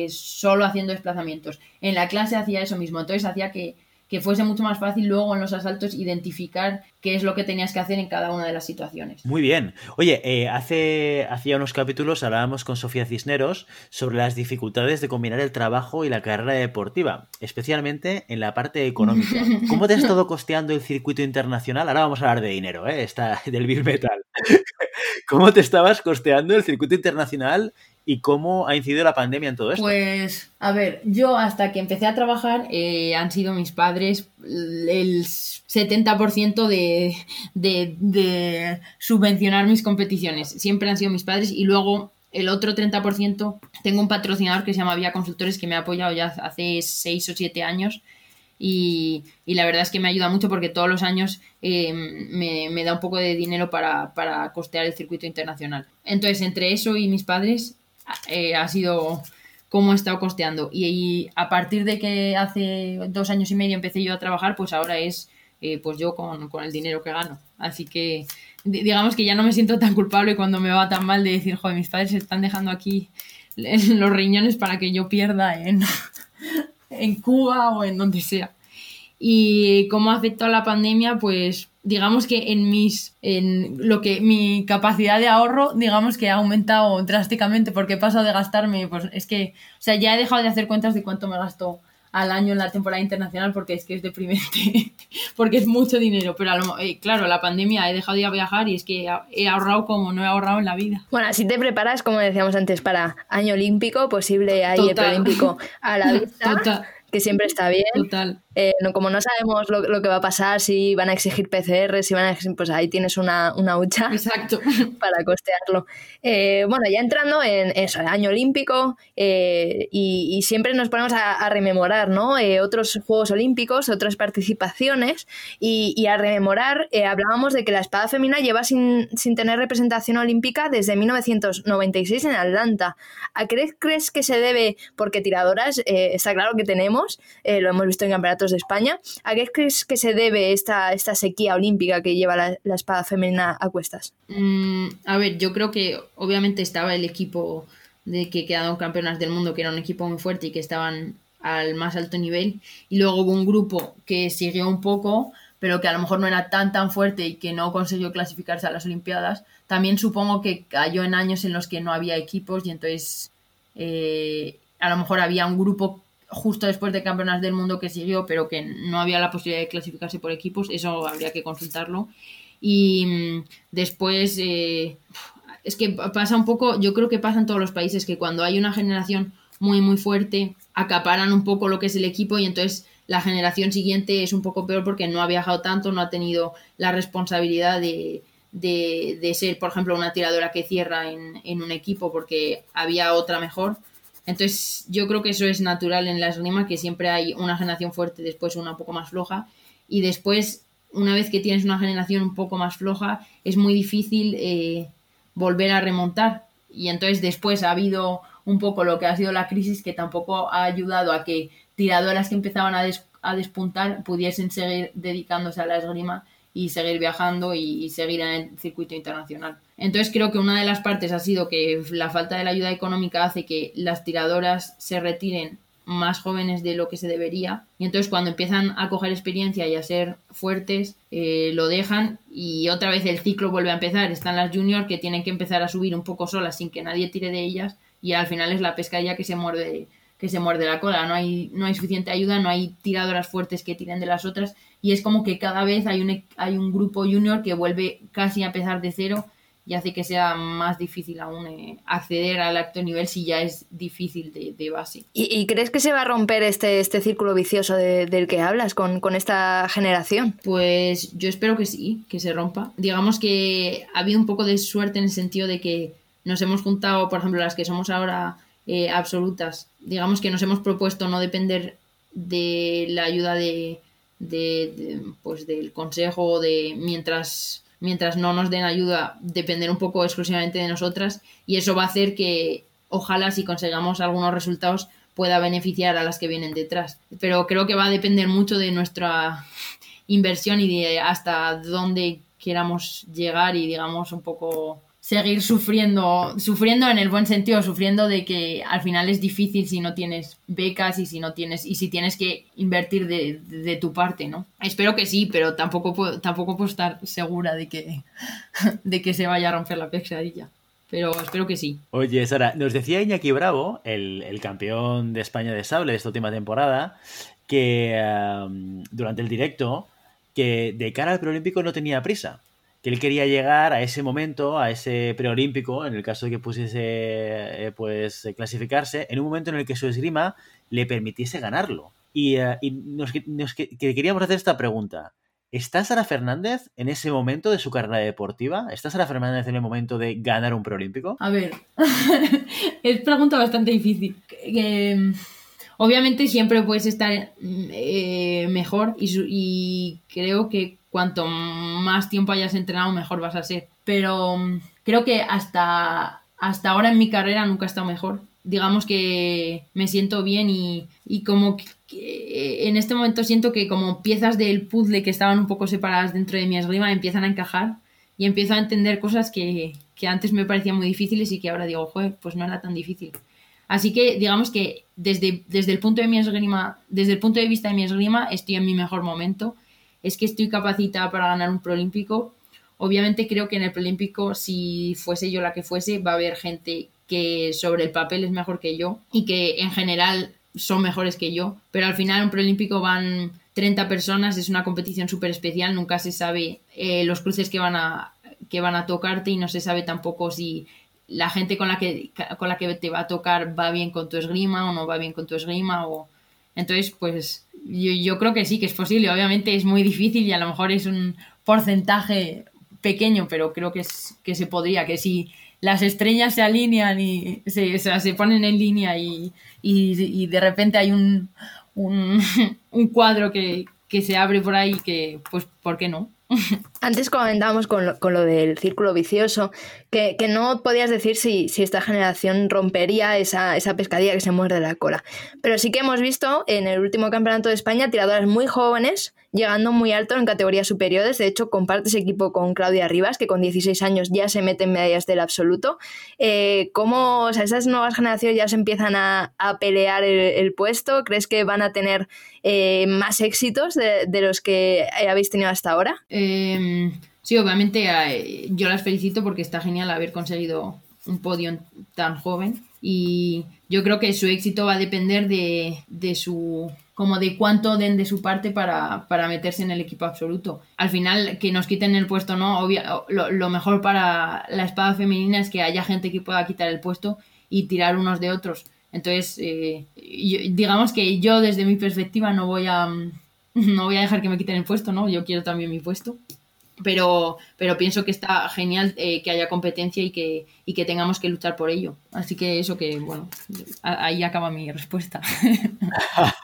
solo haciendo desplazamientos. En la clase hacía eso mismo, entonces hacía que, que fuese mucho más fácil luego en los asaltos identificar qué es lo que tenías que hacer en cada una de las situaciones. Muy bien. Oye, eh, hace hacía unos capítulos hablábamos con Sofía Cisneros sobre las dificultades de combinar el trabajo y la carrera deportiva, especialmente en la parte económica. ¿Cómo te has estado costeando el circuito internacional? Ahora vamos a hablar de dinero, ¿eh? Está del Bill Metal. ¿Cómo te estabas costeando el circuito internacional y cómo ha incidido la pandemia en todo esto. Pues, a ver, yo hasta que empecé a trabajar eh, han sido mis padres el 70% de, de, subvencionar mis competiciones. Siempre han sido mis padres y luego el otro 30% tengo un patrocinador que se llama Vía Consultores que me ha apoyado ya hace 6 o 7 años. Y, la verdad es que me ayuda mucho porque todos los años eh, me, me, da un poco de dinero para, para costear el circuito internacional. Entonces, entre eso y mis padres, eh, ha sido cómo he estado costeando. Y, a partir de que hace dos años y medio empecé yo a trabajar, pues ahora es eh, pues yo con, el dinero que gano. Así que digamos que ya no me siento tan culpable cuando me va tan mal de decir, joder, mis padres se están dejando aquí los riñones para que yo pierda en, en Cuba o en donde sea. Y cómo ha afectado la pandemia, pues digamos que en mis en lo que mi capacidad de ahorro digamos que ha aumentado drásticamente porque he pasado de gastarme pues es que o sea ya he dejado de hacer cuentas de cuánto me gasto al año en la temporada internacional porque es que es deprimente porque es mucho dinero pero eh, claro la pandemia he dejado de ir a viajar y es que he ahorrado como no he ahorrado en la vida bueno así te preparas como decíamos antes para año olímpico posible ahí olímpico a la vista que siempre está bien. Total. Eh, no, como no sabemos lo, que va a pasar, si van a exigir PCR, si van a exigir, pues ahí tienes una, una hucha Exacto. para costearlo. Eh, bueno, ya entrando en eso, el año olímpico, eh, y, siempre nos ponemos a, rememorar ¿no? otros Juegos Olímpicos, otras participaciones, y, a rememorar, hablábamos de que la espada femenina lleva sin, sin, tener representación olímpica desde 1996 en Atlanta. ¿A qué crees que se debe? Porque tiradoras, está claro que tenemos, lo hemos visto en campeonatos de España. ¿A qué crees que se debe esta, esta sequía olímpica que lleva la, espada femenina a cuestas? Mm, a ver, yo creo que obviamente estaba el equipo de que quedaron campeonas del mundo, que era un equipo muy fuerte y que estaban al más alto nivel. Y luego hubo un grupo que siguió un poco, pero que a lo mejor no era tan tan fuerte y que no consiguió clasificarse a las Olimpiadas. También supongo que cayó en años en los que no había equipos y entonces eh, a lo mejor había un grupo justo después de Campeonas del Mundo que siguió, pero que no había la posibilidad de clasificarse por equipos, eso habría que consultarlo. Y mm, después, eh, es que pasa un poco, yo creo que pasa en todos los países, que cuando hay una generación muy, muy fuerte, acaparan un poco lo que es el equipo y entonces la generación siguiente es un poco peor porque no ha viajado tanto, no ha tenido la responsabilidad de, de, ser, por ejemplo, una tiradora que cierra en, en un equipo porque había otra mejor Entonces, yo creo que eso es natural en la esgrima, que siempre hay una generación fuerte, después una un poco más floja, y después, una vez que tienes una generación un poco más floja, es muy difícil eh, volver a remontar. Y entonces después ha habido un poco lo que ha sido la crisis, que tampoco ha ayudado a que tiradoras que empezaban a, a despuntar pudiesen seguir dedicándose a la esgrima y seguir viajando y, seguir en el circuito internacional. Entonces creo que una de las partes ha sido que la falta de la ayuda económica hace que las tiradoras se retiren más jóvenes de lo que se debería. Y entonces cuando empiezan a coger experiencia y a ser fuertes eh, lo dejan y otra vez el ciclo vuelve a empezar. Están las juniors que tienen que empezar a subir un poco solas sin que nadie tire de ellas y al final es la pescadilla que se muerde que se muerde la cola. No hay no hay suficiente ayuda no hay tiradoras fuertes que tiren de las otras y es como que cada vez hay un, hay un grupo junior que vuelve casi a empezar de cero y hace que sea más difícil aún eh, acceder al alto nivel si ya es difícil de, base. ¿Y, crees que se va a romper este, este círculo vicioso del que hablas con, con, esta generación? Pues yo espero que sí, que se rompa. Digamos que ha habido un poco de suerte en el sentido de que nos hemos juntado, por ejemplo, las que somos ahora eh, absolutas, digamos que nos hemos propuesto no depender de la ayuda de, de, pues del consejo de mientras mientras no nos den ayuda depender un poco exclusivamente de nosotras y eso va a hacer que ojalá si consigamos algunos resultados pueda beneficiar a las que vienen detrás. Pero creo que va a depender mucho de nuestra inversión y de hasta dónde queramos llegar y digamos un poco seguir sufriendo, sufriendo en el buen sentido, sufriendo de que al final es difícil si no tienes becas y si no tienes, y si tienes que invertir de, tu parte, ¿no? Espero que sí, pero tampoco puedo, tampoco puedo estar segura de que, de que se vaya a romper la pesadilla. Pero espero que sí. Oye, Sara, nos decía Iñaki Bravo, el, campeón de España de sable de esta última temporada, que um, durante el directo, que de cara al preolímpico no tenía prisa que él quería llegar a ese momento, a ese preolímpico, en el caso de que pusiese eh, pues clasificarse, en un momento en el que su esgrima le permitiese ganarlo. Y, eh, nos, queríamos hacer esta pregunta. ¿Está Sara Fernández en ese momento de su carrera deportiva? ¿Está Sara Fernández en el momento de ganar un preolímpico? A ver, es pregunta bastante difícil. obviamente siempre puedes estar eh, mejor y creo que cuanto más tiempo hayas entrenado, mejor vas a ser. Pero mm, creo que hasta, hasta ahora en mi carrera nunca he estado mejor. Digamos que me siento bien y, como que en este momento siento que como piezas del puzzle que estaban un poco separadas dentro de mi esgrima empiezan a encajar y empiezo a entender cosas que, que antes me parecían muy difíciles y que ahora digo, joder, pues no era tan difícil. Así que digamos que desde, desde el punto de mi esgrima, desde el punto de vista de mi esgrima, estoy en mi mejor momento es que estoy capacitada para ganar un proolímpico. Obviamente creo que en el proolímpico, si fuese yo la que fuese, va a haber gente que sobre el papel es mejor que yo y que en general son mejores que yo, pero al final un proolímpico van 30 personas, es una competición súper especial, nunca se sabe eh, los cruces que van, a, que van a tocarte y no se sabe tampoco si la gente con la que con la que te va a tocar va bien con tu esgrima o no va bien con tu esgrima o entonces pues yo, creo que sí, que es posible. Obviamente es muy difícil y a lo mejor es un porcentaje pequeño, pero creo que, es, que se podría, que si las estrellas se alinean y se, se ponen en línea y, y, de repente hay un, un, un cuadro que, que, se abre por ahí, que pues, ¿por qué no? Antes comentábamos con lo, con lo, del círculo vicioso, que, no podías decir si, esta generación rompería esa, esa, pescadilla que se muerde la cola. Pero sí que hemos visto en el último campeonato de España tiradoras muy jóvenes llegando muy alto en categorías superiores. De hecho, compartes equipo con Claudia Rivas, que con 16 años ya se mete en medallas del absoluto. Eh, ¿Cómo o sea, esas nuevas generaciones ya se empiezan a, pelear el, puesto? ¿Crees que van a tener eh, más éxitos de, de, los que habéis tenido hasta ahora? Em, sí, obviamente eh, yo las felicito porque está genial haber conseguido un podio tan joven y yo creo que su éxito va a depender de, de su como de cuánto den de su parte para, meterse en el equipo absoluto. Al final, que nos quiten el puesto, no, lo, mejor para la espada femenina es que haya gente que pueda quitar el puesto y tirar unos de otros. Entonces, eh, digamos que yo desde mi perspectiva no voy a no voy a dejar que me quiten el puesto, ¿no? Yo quiero también mi puesto. Pero, pero pienso que está genial eh, que haya competencia y que, y que tengamos que luchar por ello. Así que eso que, bueno, ahí acaba mi respuesta.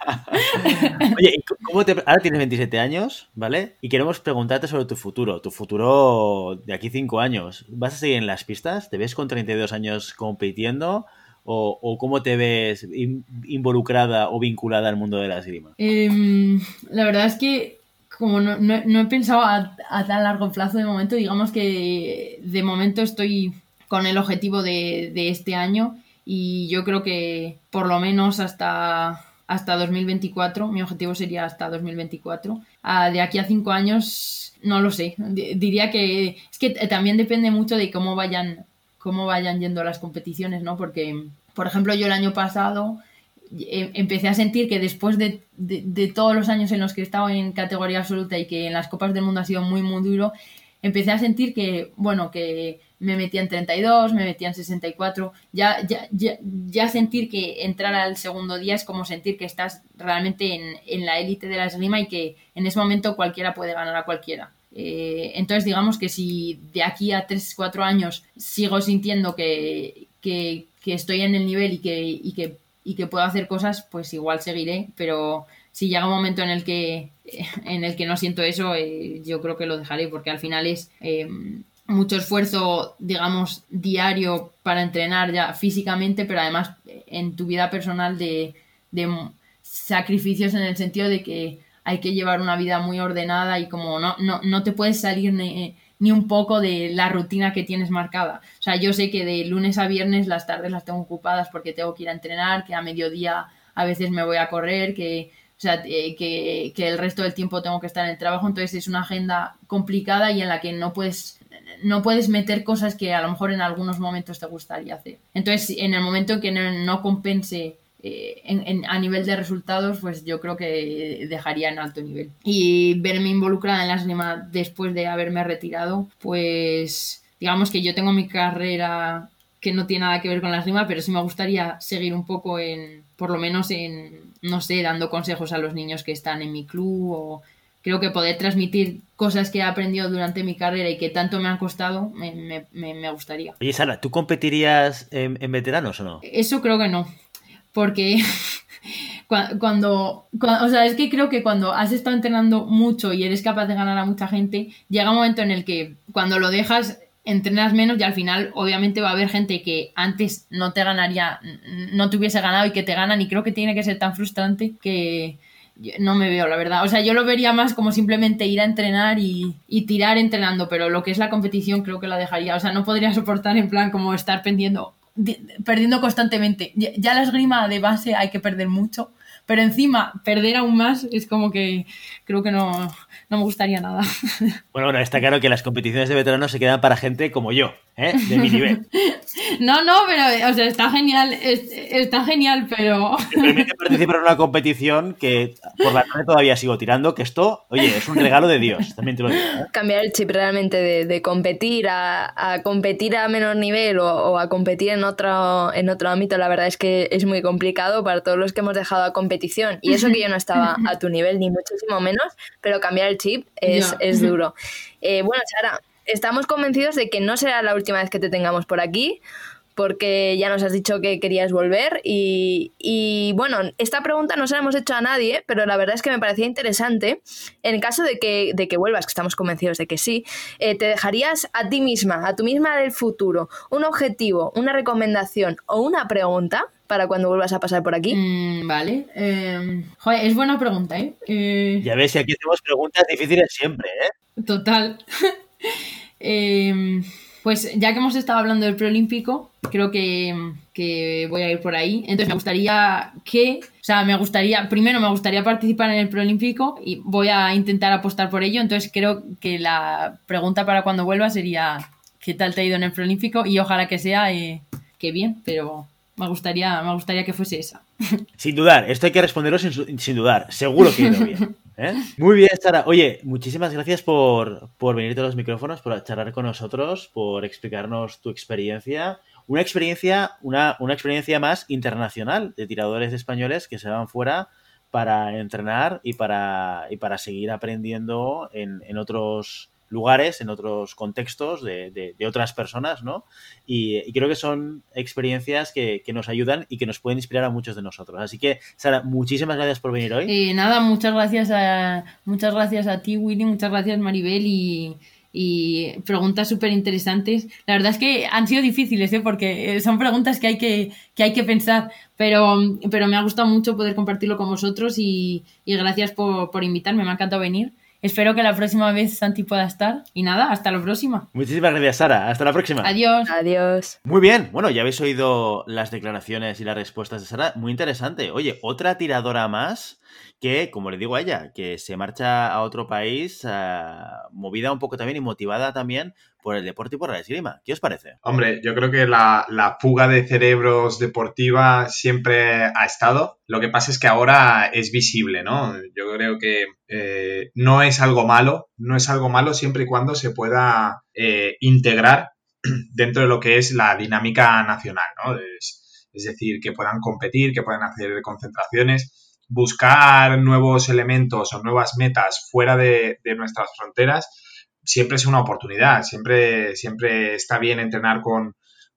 Oye, ¿y ¿cómo te... ahora tienes 27 años, ¿vale? Y queremos preguntarte sobre tu futuro, tu futuro de aquí 5 años. ¿Vas a seguir en las pistas? ¿Te ves con 32 años compitiendo? ¿O, o cómo te ves in- involucrada o vinculada al mundo de la esgrima? Em, la verdad es que como no, no- he pensado a, tan largo plazo de momento, digamos que de momento estoy con el objetivo de, de este año y yo creo que por lo menos hasta, hasta 2024, mi objetivo sería hasta 2024. Ah, de aquí a cinco años, no lo sé. Di- Diría que es que también depende mucho de cómo vayan, cómo vayan yendo las competiciones, ¿no? Porque, por ejemplo, yo el año pasado empecé a sentir que después de, todos los años en los que he estado en categoría absoluta y que en las Copas del Mundo ha sido muy, muy duro, empecé a sentir que, bueno, que me metía en 32, me metía en 64, ya, ya, ya, ya sentir que entrar al segundo día es como sentir que estás realmente en, la élite de la esgrima y que en ese momento cualquiera puede ganar a cualquiera. Eh, entonces, digamos que si de aquí a 3, 4 años sigo sintiendo que, que, estoy en el nivel y, que, y que puedo hacer cosas, pues igual seguiré, pero si llega un momento en el que, en el que no siento eso, eh, yo creo que lo dejaré, porque al final es eh, mucho esfuerzo, digamos, diario para entrenar ya físicamente, pero además en tu vida personal de, de sacrificios en el sentido de que hay que llevar una vida muy ordenada y como no, no, no te puedes salir ni, ni un poco de la rutina que tienes marcada. O sea, yo sé que de lunes a viernes las tardes las tengo ocupadas porque tengo que ir a entrenar, que a mediodía a veces me voy a correr, que, o sea, eh, que, que el resto del tiempo tengo que estar en el trabajo. Entonces es una agenda complicada y en la que no puedes no puedes meter cosas que a lo mejor en algunos momentos te gustaría hacer. Entonces, en el momento en que no, no compense eh, en, en, a nivel de resultados, pues yo creo que dejaría en alto nivel. Y verme involucrada en la esgrima después de haberme retirado, pues digamos que yo tengo mi carrera que no tiene nada que ver con la esgrima, pero sí me gustaría seguir un poco en, por lo menos en, no sé, dando consejos a los niños que están en mi club o creo que poder transmitir cosas que he aprendido durante mi carrera y que tanto me han costado, me, me, me gustaría. Oye, Sara, ¿tú competirías en, en, veteranos o no? Eso creo que no, porque cuando, o sea, es que creo que cuando has estado entrenando mucho y eres capaz de ganar a mucha gente, llega un momento en el que cuando lo dejas entrenas menos y al final obviamente va a haber gente que antes no te ganaría, no te hubiese ganado y que te ganan y creo que tiene que ser tan frustrante que no me veo, la verdad. O sea, yo lo vería más como simplemente ir a entrenar y, y, tirar entrenando, pero lo que es la competición creo que la dejaría. O sea, no podría soportar en plan como estar perdiendo, perdiendo constantemente. Ya la esgrima de base hay que perder mucho, pero encima perder aún más es como que creo que no, no me gustaría nada. Bueno, bueno, está claro que las competiciones de veteranos se quedan para gente como yo, ¿eh? de mi nivel. No, no, pero, o sea, está genial, es, está genial, pero... Permite participar en una competición que por la tarde todavía sigo tirando, que esto, oye, es un regalo de Dios, también te lo digo. ¿eh? Cambiar el chip realmente de, de competir a, a, competir a menor nivel o, o, a competir en otro, en otro ámbito, la verdad es que es muy complicado para todos los que hemos dejado a competición. Y eso que yo no estaba a tu nivel, ni muchísimo menos, pero cambiar el chip es, yeah. es duro. Eh, bueno, Sara, estamos convencidos de que no será la última vez que te tengamos por aquí, porque ya nos has dicho que querías volver y, y, bueno, esta pregunta no se la hemos hecho a nadie, pero la verdad es que me parecía interesante. En caso de que, de que vuelvas, que estamos convencidos de que sí, eh, ¿te dejarías a ti misma, a tu misma del futuro, un objetivo, una recomendación o una pregunta para cuando vuelvas a pasar por aquí? Mm, vale. Eh, joder, es buena pregunta, ¿eh? ¿eh? Ya ves, y aquí hacemos preguntas difíciles siempre, ¿eh? Total. eh, pues ya que hemos estado hablando del preolímpico, creo que, que, voy a ir por ahí. Entonces me gustaría que, o sea, me gustaría, primero me gustaría participar en el preolímpico y voy a intentar apostar por ello. Entonces creo que la pregunta para cuando vuelva sería, ¿qué tal te ha ido en el preolímpico? Y ojalá que sea, eh, que bien, pero me gustaría, me gustaría que fuese esa. Sin dudar, esto hay que responderlo sin, sin dudar. Seguro que ido bien. ¿Eh? Muy bien, Sara. Oye, muchísimas gracias por, por venirte a los micrófonos, por charlar con nosotros, por explicarnos tu experiencia. Una experiencia, una, una experiencia más internacional de tiradores españoles que se van fuera para entrenar y para, y para seguir aprendiendo en, en otros lugares, en otros contextos de, de- de otras personas, ¿no? Y, y creo que son experiencias que, que nos ayudan y que nos pueden inspirar a muchos de nosotros. Así que, Sara, muchísimas gracias por venir hoy. Nada, muchas gracias a muchas gracias a ti, Willy, muchas gracias, Maribel, y, y preguntas súper interesantes. La verdad es que han sido difíciles, ¿eh? porque eh, son preguntas que hay que, que, hay que pensar, pero, pero me ha gustado mucho poder compartirlo con vosotros y, y gracias por, por invitarme, me ha encantado venir. Espero que la próxima vez Santi pueda estar. Y nada, hasta la próxima. Muchísimas gracias, Sara. Hasta la próxima. Adiós. Adiós. Muy bien, bueno, ya habéis oído las declaraciones y las respuestas de Sara, muy interesante. Oye, otra tiradora más que, como le digo a ella, que se marcha a otro país ah, movida un poco también y motivada también por el deporte y por la esgrima. ¿Qué os parece? Hombre, yo creo que la, la fuga de cerebros deportiva siempre ha estado. Lo que pasa es que ahora es visible, ¿no? Yo creo que eh, no es algo malo, no es algo malo siempre y cuando se pueda eh, integrar dentro de lo que es la dinámica nacional, ¿no? Es, es decir, que puedan competir, que puedan hacer concentraciones, buscar nuevos elementos o nuevas metas fuera de, nuestras fronteras siempre es una oportunidad, siempre, siempre está bien entrenar con,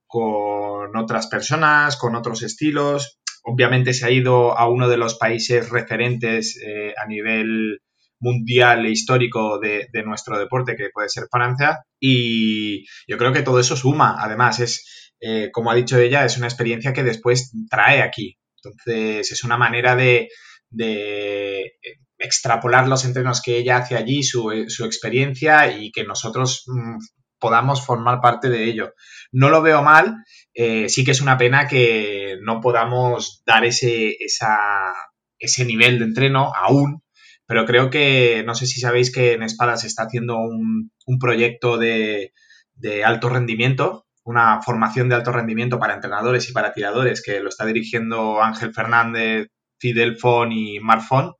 con otras personas, con otros estilos. Obviamente se ha ido a uno de los países referentes eh, a nivel mundial e histórico de, de, nuestro deporte, que puede ser Francia, y yo creo que todo eso suma. Además, es, eh, como ha dicho ella, es una experiencia que después trae aquí. Entonces, es una manera de, de extrapolar los entrenos que ella hace allí, su, su experiencia y que nosotros mmm, podamos formar parte de ello. No lo veo mal, eh, sí que es una pena que no podamos dar ese, esa, ese nivel de entreno aún, pero creo que, no sé si sabéis que en Espada se está haciendo un, un proyecto de, de alto rendimiento, una formación de alto rendimiento para entrenadores y para tiradores que lo está dirigiendo Ángel Fernández, Fidel Fon y Marfon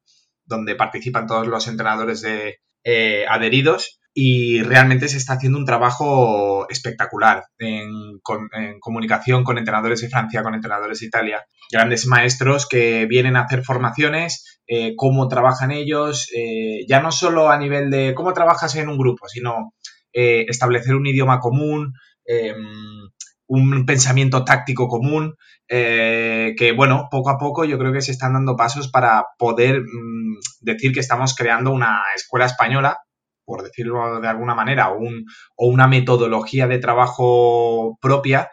donde participan todos los entrenadores de, eh, adheridos y realmente se está haciendo un trabajo espectacular en, comunicación con entrenadores de Francia, con entrenadores de Italia, grandes maestros que vienen a hacer formaciones, eh, cómo trabajan ellos, eh, ya no solo a nivel de cómo trabajas en un grupo, sino establecer un idioma común, em, un pensamiento táctico común, eh, que bueno, poco a poco yo creo que se están dando pasos para poder mmm, decir que estamos creando una escuela española, por decirlo de alguna manera, o, un, o una metodología de trabajo propia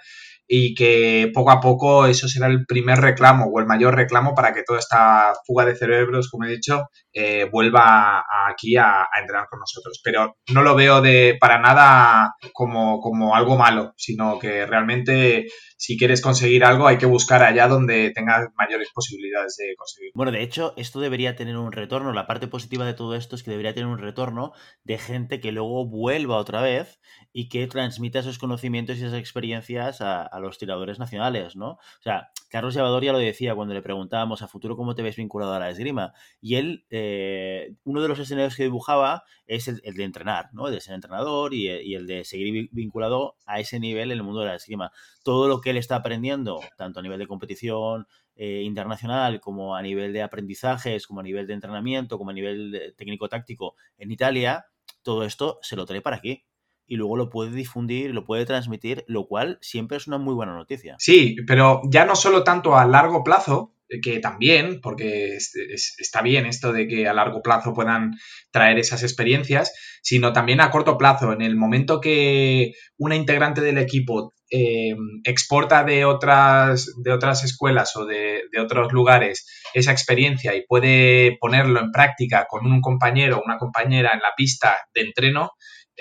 y que poco a poco eso será el primer reclamo o el mayor reclamo para que toda esta fuga de cerebros, como he dicho, eh, vuelva aquí a, a, entrenar con nosotros. Pero no lo veo de para nada como, como algo malo, sino que realmente si quieres conseguir algo hay que buscar allá donde tengas mayores posibilidades de conseguir. Bueno, de hecho, esto debería tener un retorno. La parte positiva de todo esto es que debería tener un retorno de gente que luego vuelva otra vez y que transmita esos conocimientos y esas experiencias a, a los tiradores nacionales, ¿no? O sea, Carlos Llevador ya lo decía cuando le preguntábamos a futuro cómo te ves vinculado a la esgrima. Y él, eh, uno de los escenarios que dibujaba es el, de entrenar, ¿no? El de ser entrenador y, y, el de seguir vinculado a ese nivel en el mundo de la esgrima. Todo lo que él está aprendiendo, tanto a nivel de competición eh, internacional como a nivel de aprendizajes, como a nivel de entrenamiento, como a nivel técnico-táctico en Italia, todo esto se lo trae para aquí y luego lo puede difundir, lo puede transmitir, lo cual siempre es una muy buena noticia. Sí, pero ya no solo tanto a largo plazo, que también, porque es, es, está bien esto de que a largo plazo puedan traer esas experiencias, sino también a corto plazo. En el momento que una integrante del equipo eh, exporta de otras, de otras escuelas o de, de, otros lugares esa experiencia y puede ponerlo en práctica con un compañero o una compañera en la pista de entreno,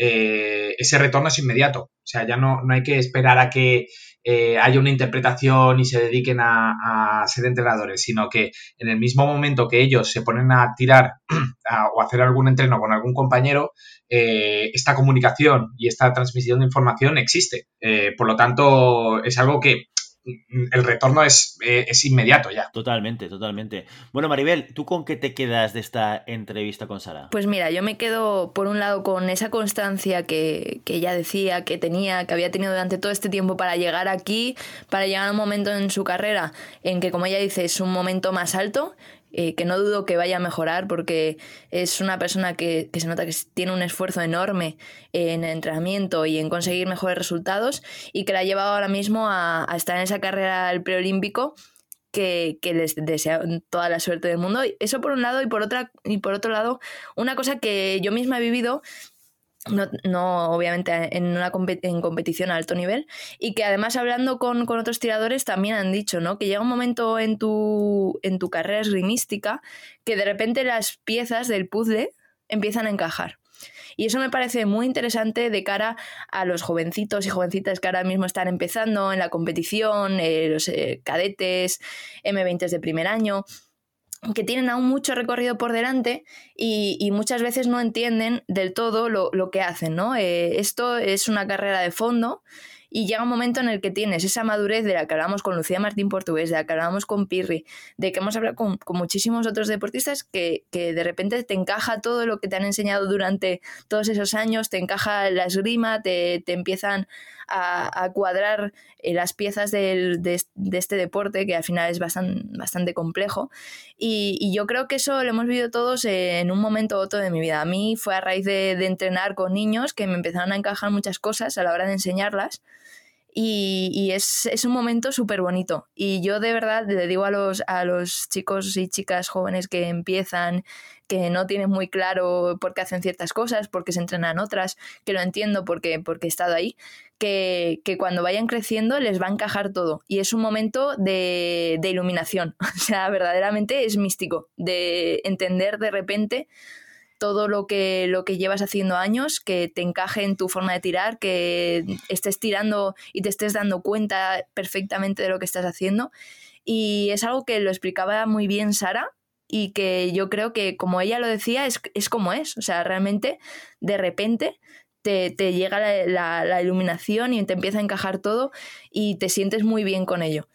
eh, ese retorno es inmediato. O sea, ya no, no hay que esperar a que eh, haya una interpretación y se dediquen a, a, ser entrenadores, sino que en el mismo momento que ellos se ponen a tirar o hacer algún entreno con algún compañero, eh, esta comunicación y esta transmisión de información existe. Por lo tanto, es algo que el retorno es, eh, es, inmediato ya. Totalmente, totalmente. Bueno, Maribel, ¿tú con qué te quedas de esta entrevista con Sara? Pues mira, yo me quedo por un lado con esa constancia que, que ella decía que tenía, que había tenido durante todo este tiempo para llegar aquí, para llegar a un momento en su carrera en que, como ella dice, es un momento más alto eh, que no dudo que vaya a mejorar porque es una persona que, se nota que tiene un esfuerzo enorme en el entrenamiento y en conseguir mejores resultados y que la ha llevado ahora mismo a, estar en esa carrera del preolímpico que, que, les desea toda la suerte del mundo. Eso por un lado y por, otra, y por otro lado, una cosa que yo misma he vivido no, obviamente en una en competición a alto nivel y que además hablando con, otros tiradores también han dicho ¿no? que llega un momento en tu, en tu carrera esgrimística que de repente las piezas del puzzle empiezan a encajar. Y eso me parece muy interesante de cara a los jovencitos y jovencitas que ahora mismo están empezando en la competición, eh, los eh, cadetes, M20 de primer año que tienen aún mucho recorrido por delante y, muchas veces no entienden del todo lo, que hacen, ¿no? Eh, esto es una carrera de fondo y llega un momento en el que tienes esa madurez de la que hablamos con Lucía Martín Portugués, de la que hablamos con Pirri, de que hemos hablado con, muchísimos otros deportistas que, de repente te encaja todo lo que te han enseñado durante todos esos años, te encaja la esgrima, te, te empiezan a, cuadrar eh, las piezas de, este deporte que al final es bastante, bastante complejo. Y, yo creo que eso lo hemos vivido todos en un momento u otro de mi vida. A mí fue a raíz de, de entrenar con niños que me empezaron a encajar muchas cosas a la hora de enseñarlas y, es, un momento súper bonito. Y yo de verdad le digo a los, a los chicos y chicas jóvenes que empiezan, que no tienen muy claro por qué hacen ciertas cosas, por qué se entrenan otras, que lo entiendo porque, porque he estado ahí, que, cuando vayan creciendo les va a encajar todo. Y es un momento de, de iluminación. O sea, verdaderamente es místico, de entender de repente todo lo que, lo que llevas haciendo años, que te encaje en tu forma de tirar, que estés tirando y te estés dando cuenta perfectamente de lo que estás haciendo. Y es algo que lo explicaba muy bien Sara y que yo creo que, como ella lo decía, es, como es. O sea, realmente, de repente, te, llega la, iluminación y te empieza a encajar todo y te sientes muy bien con ello.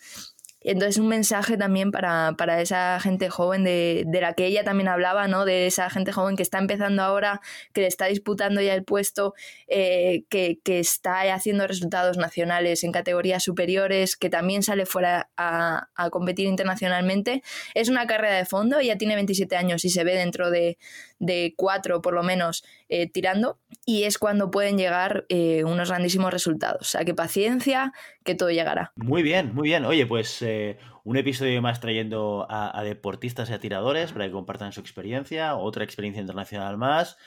Entonces un mensaje también para, esa gente joven de, la que ella también hablaba, ¿no? De esa gente joven que está empezando ahora, que le está disputando ya el puesto, eh, que, está haciendo resultados nacionales en categorías superiores, que también sale fuera a, competir internacionalmente. Es una carrera de fondo, ella tiene 27 años y se ve dentro de, de cuatro por lo menos eh, tirando y es cuando pueden llegar eh, unos grandísimos resultados. O sea, que paciencia, que todo llegará. Muy bien, muy bien. Oye, pues eh, un episodio más trayendo a, deportistas y a tiradores para que compartan su experiencia, otra experiencia internacional más.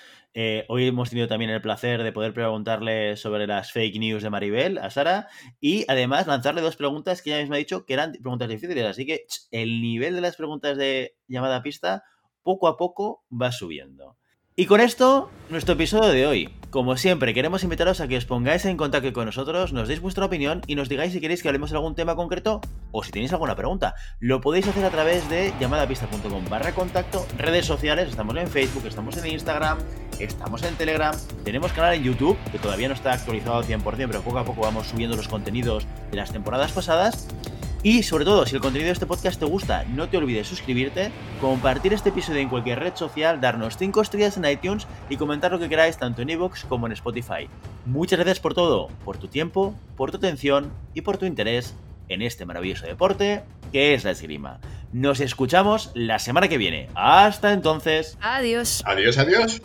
hoy hemos tenido también el placer de poder preguntarle sobre las fake news de Maribel a Sara y además lanzarle dos preguntas que ella misma ha dicho que eran preguntas difíciles. Así que el nivel de las preguntas de llamada pista poco a poco va subiendo. Y con esto, nuestro episodio de hoy. Como siempre, queremos invitaros a que os pongáis en contacto con nosotros, nos deis vuestra opinión y nos digáis si queréis que hablemos de algún tema concreto o si tenéis alguna pregunta. Lo podéis hacer a través de llamadapista.com barra contacto, redes sociales, estamos en Facebook, estamos en Instagram, estamos en Telegram, tenemos canal en YouTube, que todavía no está actualizado al 100%, pero poco a poco vamos subiendo los contenidos de las temporadas pasadas. Y sobre todo, si el contenido de este podcast te gusta, no te olvides suscribirte, compartir este episodio en cualquier red social, darnos 5 estrellas en iTunes y comentar lo que queráis tanto en iVoox como en Spotify. Muchas gracias por todo, por tu tiempo, por tu atención y por tu interés en este maravilloso deporte que es la esgrima. Nos escuchamos la semana que viene. Hasta entonces. Adiós. Adiós, adiós.